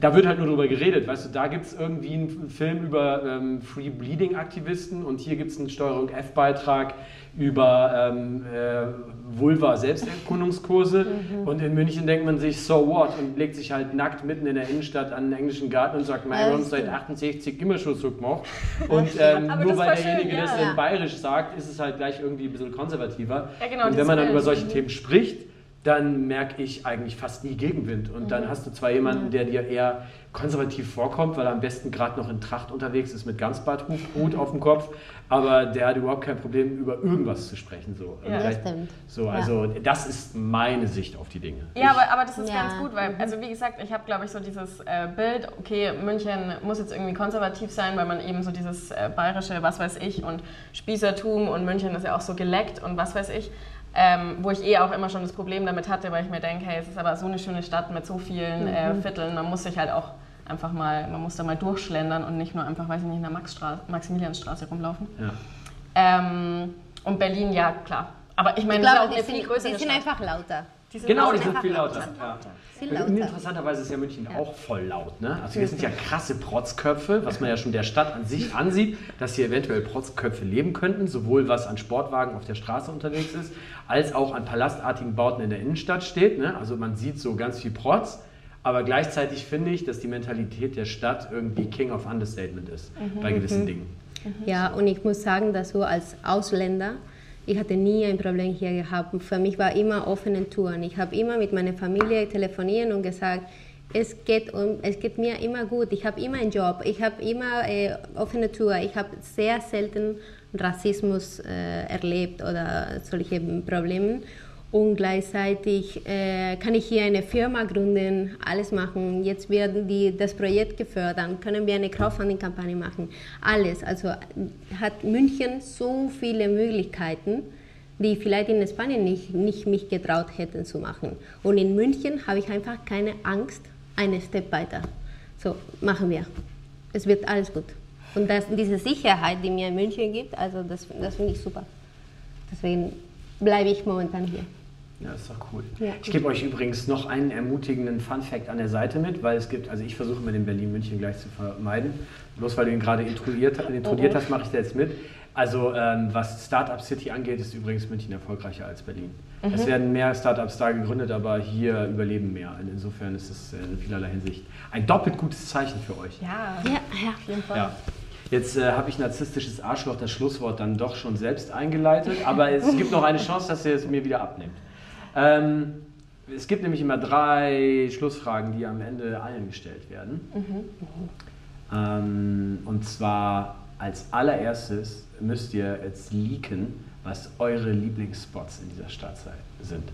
da wird halt nur drüber geredet, weißt du, da gibt es irgendwie einen Film über ähm, Free Bleeding Aktivisten und hier gibt es einen Steuerung F-Beitrag über ähm, äh, Vulva Selbsterkundungskurse Mhm. und in München denkt man sich, so what und legt sich halt nackt mitten in der Innenstadt an einen englischen Garten und sagt, mein Ja, Gott, seit stimmt. 68 immer schon so gemacht und ähm, nur weil derjenige schön, das ja. in bayerisch sagt, ist es halt gleich irgendwie ein bisschen konservativer Ja, genau, und wenn man dann über solche. Themen spricht, dann merke ich eigentlich fast nie Gegenwind. Und Mhm. dann hast du zwar jemanden, der dir eher konservativ vorkommt, weil er am besten gerade noch in Tracht unterwegs ist mit Ganzbarthut Hut auf dem Kopf, aber der hat überhaupt kein Problem, über irgendwas zu sprechen. So, Ja. Das stimmt. so Ja. also das ist meine Sicht auf die Dinge. Ja, aber, aber das ist Ja. ganz gut, weil, also wie gesagt, ich habe, glaube ich, so dieses äh, Bild, okay, München muss jetzt irgendwie konservativ sein, weil man eben so dieses äh, bayerische, was weiß ich, und Spießertum und München ist ja auch so geleckt und was weiß ich, ähm, wo ich eh auch immer schon das Problem damit hatte, weil ich mir denke, hey, es ist aber so eine schöne Stadt mit so vielen äh, Vierteln, man muss sich halt auch einfach mal, man muss da mal durchschlendern und nicht nur einfach, weiß ich nicht, in der Maxstraße, Maximiliansstraße rumlaufen. Ja. Ähm, und Berlin, ja, klar. Aber ich meine, das ist auch eine die viel sind, größere die sind Stadt. einfach lauter. Die Genau, die sind viel lauter. Ja. Viel lauter. interessanterweise ist ja München auch voll laut. Ne? Also wir sind ja krasse Protzköpfe, was man ja schon der Stadt an sich ansieht, dass hier eventuell Protzköpfe leben könnten, sowohl was an Sportwagen auf der Straße unterwegs ist, als auch an palastartigen Bauten in der Innenstadt steht. Ne? Also man sieht so ganz viel Protz. Aber gleichzeitig finde ich, dass die Mentalität der Stadt irgendwie King of Understatement ist bei gewissen Dingen. Ja, und ich muss sagen, dass so als Ausländer, ich hatte nie ein Problem hier gehabt. Für mich war immer offene Touren. Ich habe immer mit meiner Familie telefoniert und gesagt, es geht, um, es geht mir immer gut. Ich habe immer einen Job. Ich habe immer äh, offene Tour. Ich habe sehr selten Rassismus äh, erlebt oder solche Probleme. Und gleichzeitig äh, kann ich hier eine Firma gründen, alles machen. Jetzt werden die das Projekt gefördert, können wir eine Crowdfunding-Kampagne machen, alles. Also hat München so viele Möglichkeiten, die vielleicht in Spanien nicht, nicht mich getraut hätten zu machen. Und in München habe ich einfach keine Angst, einen Step weiter. So, machen wir. Es wird alles gut. Und das, diese Sicherheit, die mir in München gibt, also das, das finde ich super. Deswegen bleibe ich momentan hier. Ja, ist doch cool. Ja. Ich gebe euch übrigens noch einen ermutigenden Fun-Fact an der Seite mit, weil es gibt, also ich versuche mir den Berlin-München gleich zu vermeiden. Bloß weil du ihn gerade introduziert, introduiert hast, mache ich da jetzt mit. Also ähm, was Startup City angeht, ist übrigens München erfolgreicher als Berlin. Es werden mehr Startups da gegründet, aber hier überleben mehr. Insofern ist es in vielerlei Hinsicht ein doppelt gutes Zeichen für euch. Ja, Ja, ja. auf jeden Fall. Ja. Jetzt äh, habe ich narzisstisches Arschloch das Schlusswort dann doch schon selbst eingeleitet, aber es gibt noch eine Chance, dass ihr es mir wieder abnimmt. Ähm, es gibt nämlich immer drei Schlussfragen, die am Ende allen gestellt werden. Ähm, und zwar als allererstes müsst ihr jetzt leaken, was eure Lieblingsspots in dieser Stadt sind.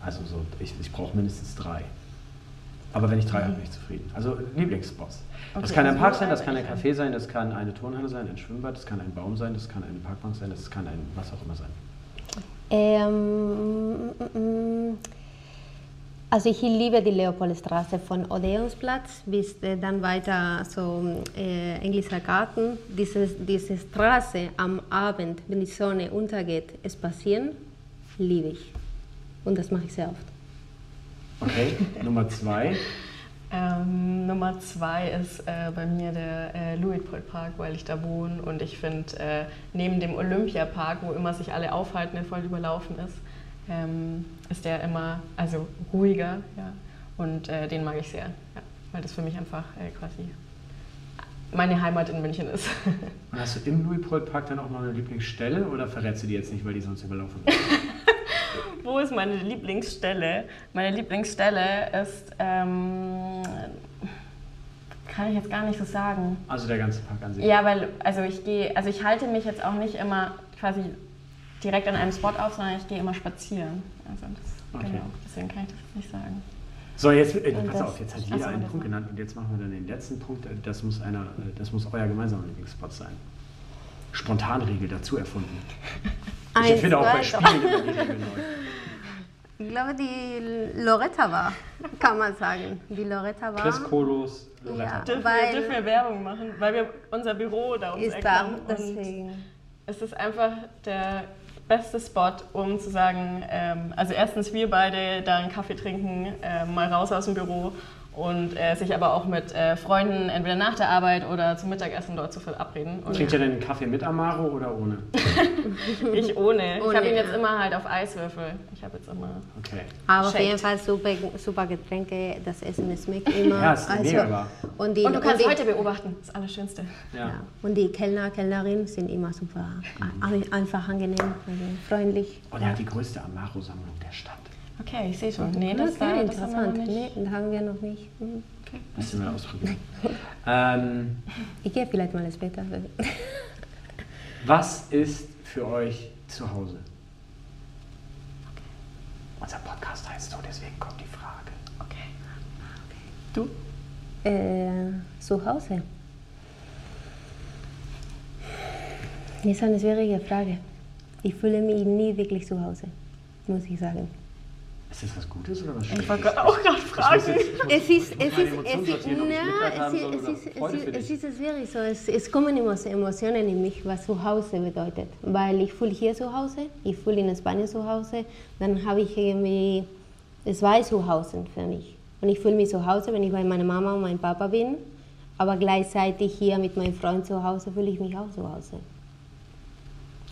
Also so, ich, ich brauche mindestens drei. Aber wenn ich drei habe, bin ich zufrieden. Also Lieblingsspots. Das Okay, kann ein also Park sein, das kann ein. Café sein, das kann eine Turnhalle sein, ein Schwimmbad, das kann ein Baum sein, das kann eine Parkbank sein, das kann ein was auch immer sein. Ähm, also ich liebe die Leopoldstraße von Odeonsplatz bis äh, dann weiter so äh, Englischer Garten. Diese, diese Straße am Abend, wenn die Sonne untergeht, spazieren, liebe ich. Und das mache ich sehr oft. Okay, Nummer zwei. Ähm, Nummer zwei ist äh, bei mir der äh, Luitpold Park, weil ich da wohne und ich finde, äh, neben dem Olympiapark, wo immer sich alle aufhalten, der voll überlaufen ist, ähm, ist der immer also ruhiger ja, und äh, den mag ich sehr, ja, weil das für mich einfach äh, quasi meine Heimat in München ist. Hast du im Louis-Paul-Park dann auch noch eine Lieblingsstelle oder verrätst du die jetzt nicht, weil die sonst überlaufen ist? Wo ist meine Lieblingsstelle? Meine Lieblingsstelle ist, ähm, kann ich jetzt gar nicht so sagen. Also der ganze Park an sich. Ja, weil, also ich gehe, also ich halte mich jetzt auch nicht immer quasi direkt an einem Spot auf, sondern ich gehe immer spazieren. Also das, Okay. genau, deswegen kann ich das jetzt nicht sagen. So, jetzt, äh, pass das- auf, jetzt hat jeder einen Punkt genannt und jetzt machen wir dann den letzten Punkt. Äh, Das muss, einer, äh, das muss euer gemeinsamer Lieblingsspot sein. Spontanregel dazu erfunden. Ich erfinde auch bei Spielen immer die Regel neu. Ich glaube, die Loretta war, kann man sagen. Die Loretta war. Chris Kolos, Loretta. Ja. Dürfen, Weil- wir, dürfen wir Werbung machen, weil wir unser Büro da ums ist Eck da, haben. Deswegen. es ist einfach der beste Spot, um zu sagen, ähm, also erstens wir beide da einen Kaffee trinken, äh, mal raus aus dem Büro und äh, sich aber auch mit äh, Freunden entweder nach der Arbeit oder zum Mittagessen dort zu verabreden. Und Trinkt ihr denn einen Kaffee mit Amaro oder ohne? ich ohne. Ich Ohne, habe ihn jetzt immer halt auf Eiswürfel. Ich habe jetzt immer. Okay. Aber auf jeden Fall super, super Getränke, das Essen schmeckt immer. Ja, ist mega wahr. und die, Und du kannst die, heute beobachten, das Allerschönste. Ja. Ja. Und die Kellner, Kellnerinnen sind immer super ein- einfach angenehm, also freundlich. Und er hat die größte Amaro-Sammlung der Stadt. Okay, ich sehe schon. Nee, das, okay, war, das haben wir noch interessant. nicht. Nee, das haben wir noch nicht. Hm. Müssen wir ausprobieren. ähm, Ich gehe vielleicht mal später. was ist für euch zu Hause? Unser Podcast heißt so, deswegen kommt die Frage. Okay. Du? Äh, zu Hause? Das ist eine schwierige Frage. Ich fühle mich nie wirklich zu Hause, muss ich sagen. Ist das was Gutes oder was Ich Schlechtes? wollte auch gerade fragen. Es ist, es ist, es ist, ich na, es ist, es ist, Freude es für ist, es dich. ist schwierig so. Es, es kommen immer so Emotionen in mich, was zu Hause bedeutet. Weil ich fühle hier zu Hause, ich fühle in Spanien zu Hause, dann habe ich irgendwie zwei Zuhause für mich. Und ich fühle mich zu Hause, wenn ich bei meiner Mama und meinem Papa bin, aber gleichzeitig hier mit meinem Freund zu Hause fühle ich mich auch zu Hause.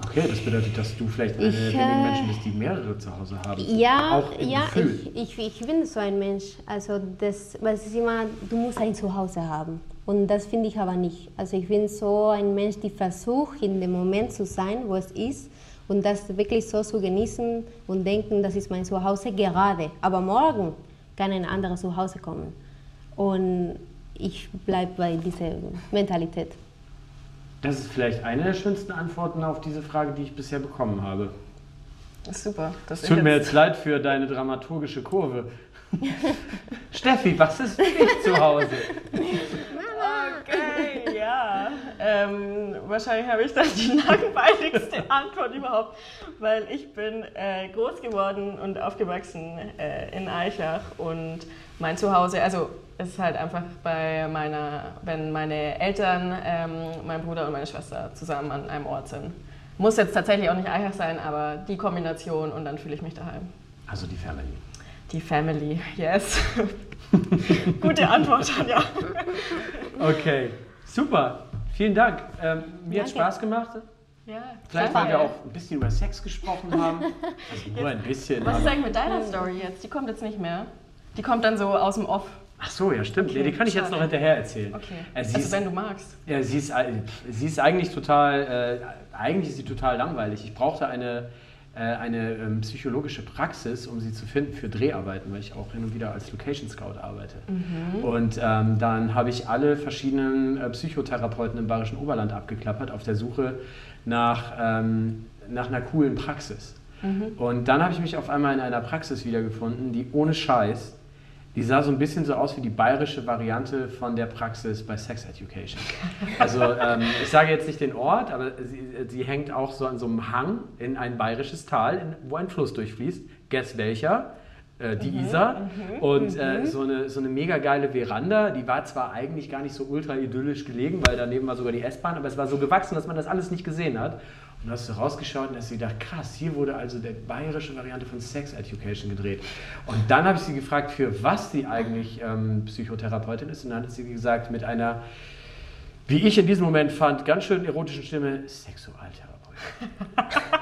Okay, das bedeutet, dass du vielleicht eine Ich, wenigen äh, Menschen bist, die mehrere zu Hause haben. Ja, Auch im ja Gefühl. ich, ich, ich bin so ein Mensch. Also das, weil es ist immer, du musst ein Zuhause haben. Und das finde ich aber nicht. Also ich bin so ein Mensch, die versucht, in dem Moment zu sein, wo es ist. Und das wirklich so zu genießen und denken, das ist mein Zuhause gerade. Aber morgen kann ein anderes Zuhause kommen. Und ich bleibe bei dieser Mentalität. Das ist vielleicht eine der schönsten Antworten auf diese Frage, die ich bisher bekommen habe. Das ist super. Das tut mir jetzt leid für deine dramaturgische Kurve. Steffi, was ist für dich zu Hause? Okay, ja. Ähm, wahrscheinlich habe ich dann die langweiligste Antwort überhaupt, weil ich bin äh, groß geworden und aufgewachsen äh, in Eichach und mein Zuhause, also es ist halt einfach bei meiner, wenn meine Eltern, ähm, mein Bruder und meine Schwester zusammen an einem Ort sind. Muss jetzt tatsächlich auch nicht Eichach sein, aber die Kombination und dann fühle ich mich daheim. Also die Family. Die Family, yes. Gute Antwort, Anja. Okay, super. Vielen Dank. Ähm, mir hat Danke. Spaß gemacht. Ja, Vielleicht, weil wir auch ein bisschen über Sex gesprochen haben. Also nur ein bisschen. Was ist eigentlich mit deiner Story jetzt? Die kommt jetzt nicht mehr. Die kommt dann so aus dem Off. Ach so, ja stimmt. Okay, die kann ich jetzt schade. noch hinterher erzählen. Okay. Äh, sie, also ist, wenn du magst. ja, sie, ist, äh, sie ist eigentlich total, äh, eigentlich ist sie total langweilig. Ich brauchte eine, äh, eine ähm, psychologische Praxis, um sie zu finden für Dreharbeiten, weil ich auch hin und wieder als Location Scout arbeite. Und ähm, dann habe ich alle verschiedenen äh, Psychotherapeuten im Bayerischen Oberland abgeklappert auf der Suche nach, ähm, nach einer coolen Praxis. Und dann habe ich mich auf einmal in einer Praxis wiedergefunden, die ohne Scheiß, die sah so ein bisschen so aus wie die bayerische Variante von der Praxis bei Sex Education. Also ähm, ich sage jetzt nicht den Ort, aber sie, sie hängt auch so an so einem Hang in ein bayerisches Tal, in, wo ein Fluss durchfließt. Guess welcher? Äh, die Isar. Und äh, so, eine, so eine mega geile Veranda, die war zwar eigentlich gar nicht so ultra idyllisch gelegen, weil daneben war sogar die S-Bahn, aber es war so gewachsen, dass man das alles nicht gesehen hat. Und hast du rausgeschaut und hast gedacht, krass, hier wurde also der bayerische Variante von Sex Education gedreht. Und dann habe ich sie gefragt, für was sie eigentlich ähm, Psychotherapeutin ist. Und dann hat sie gesagt, mit einer, wie ich in diesem Moment fand, ganz schön erotischen Stimme, Sexualtherapeutin.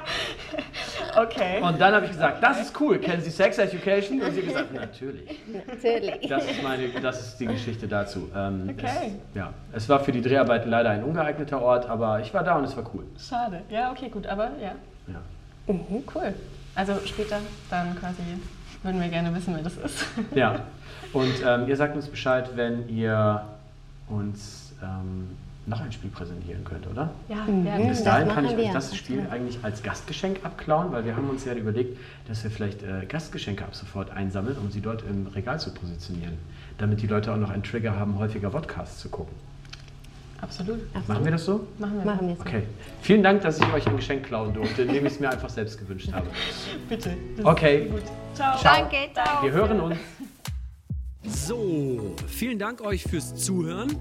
Okay. Und dann habe ich gesagt, das ist cool, kennen Sie Sex Education? Und sie hat gesagt, natürlich. Natürlich. Das ist, meine, das ist die Geschichte dazu. Ähm, Okay. Es, ja, es war für die Dreharbeiten leider ein ungeeigneter Ort, aber ich war da und es war cool. Schade. Ja, okay, gut. Aber ja, Ja. cool. Also später dann quasi würden wir gerne wissen, wer das ist. Ja, und ähm, ihr sagt uns Bescheid, wenn ihr uns ähm, noch ein Spiel präsentieren könnt, oder? Ja, Mhm. ja. Bis das dahin kann ich euch das Spiel eigentlich als Gastgeschenk abklauen, weil wir haben uns ja überlegt, dass wir vielleicht äh, Gastgeschenke ab sofort einsammeln, um sie dort im Regal zu positionieren, damit die Leute auch noch einen Trigger haben, häufiger Podcasts zu gucken. Absolut. Machen wir das so? Machen wir. Machen wir es. Okay. Vielen Dank, dass ich euch ein Geschenk klauen durfte, indem ich es mir einfach selbst gewünscht habe. Bitte. Das Okay. Gut. Ciao. Danke, ciao. Wir hören uns. So, vielen Dank euch fürs Zuhören.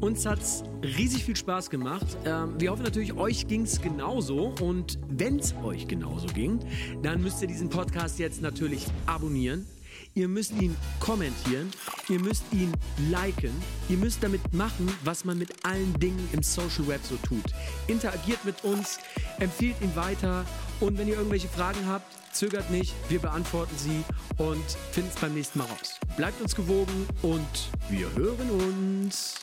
Uns hat es riesig viel Spaß gemacht. Ähm, wir hoffen natürlich, euch ging es genauso. Und wenn es euch genauso ging, dann müsst ihr diesen Podcast jetzt natürlich abonnieren. Ihr müsst ihn kommentieren, ihr müsst ihn liken, ihr müsst damit machen, was man mit allen Dingen im Social Web so tut. Interagiert mit uns, empfiehlt ihn weiter und wenn ihr irgendwelche Fragen habt, Zögert nicht, wir beantworten sie und finden es beim nächsten Mal raus. Bleibt uns gewogen und wir hören uns.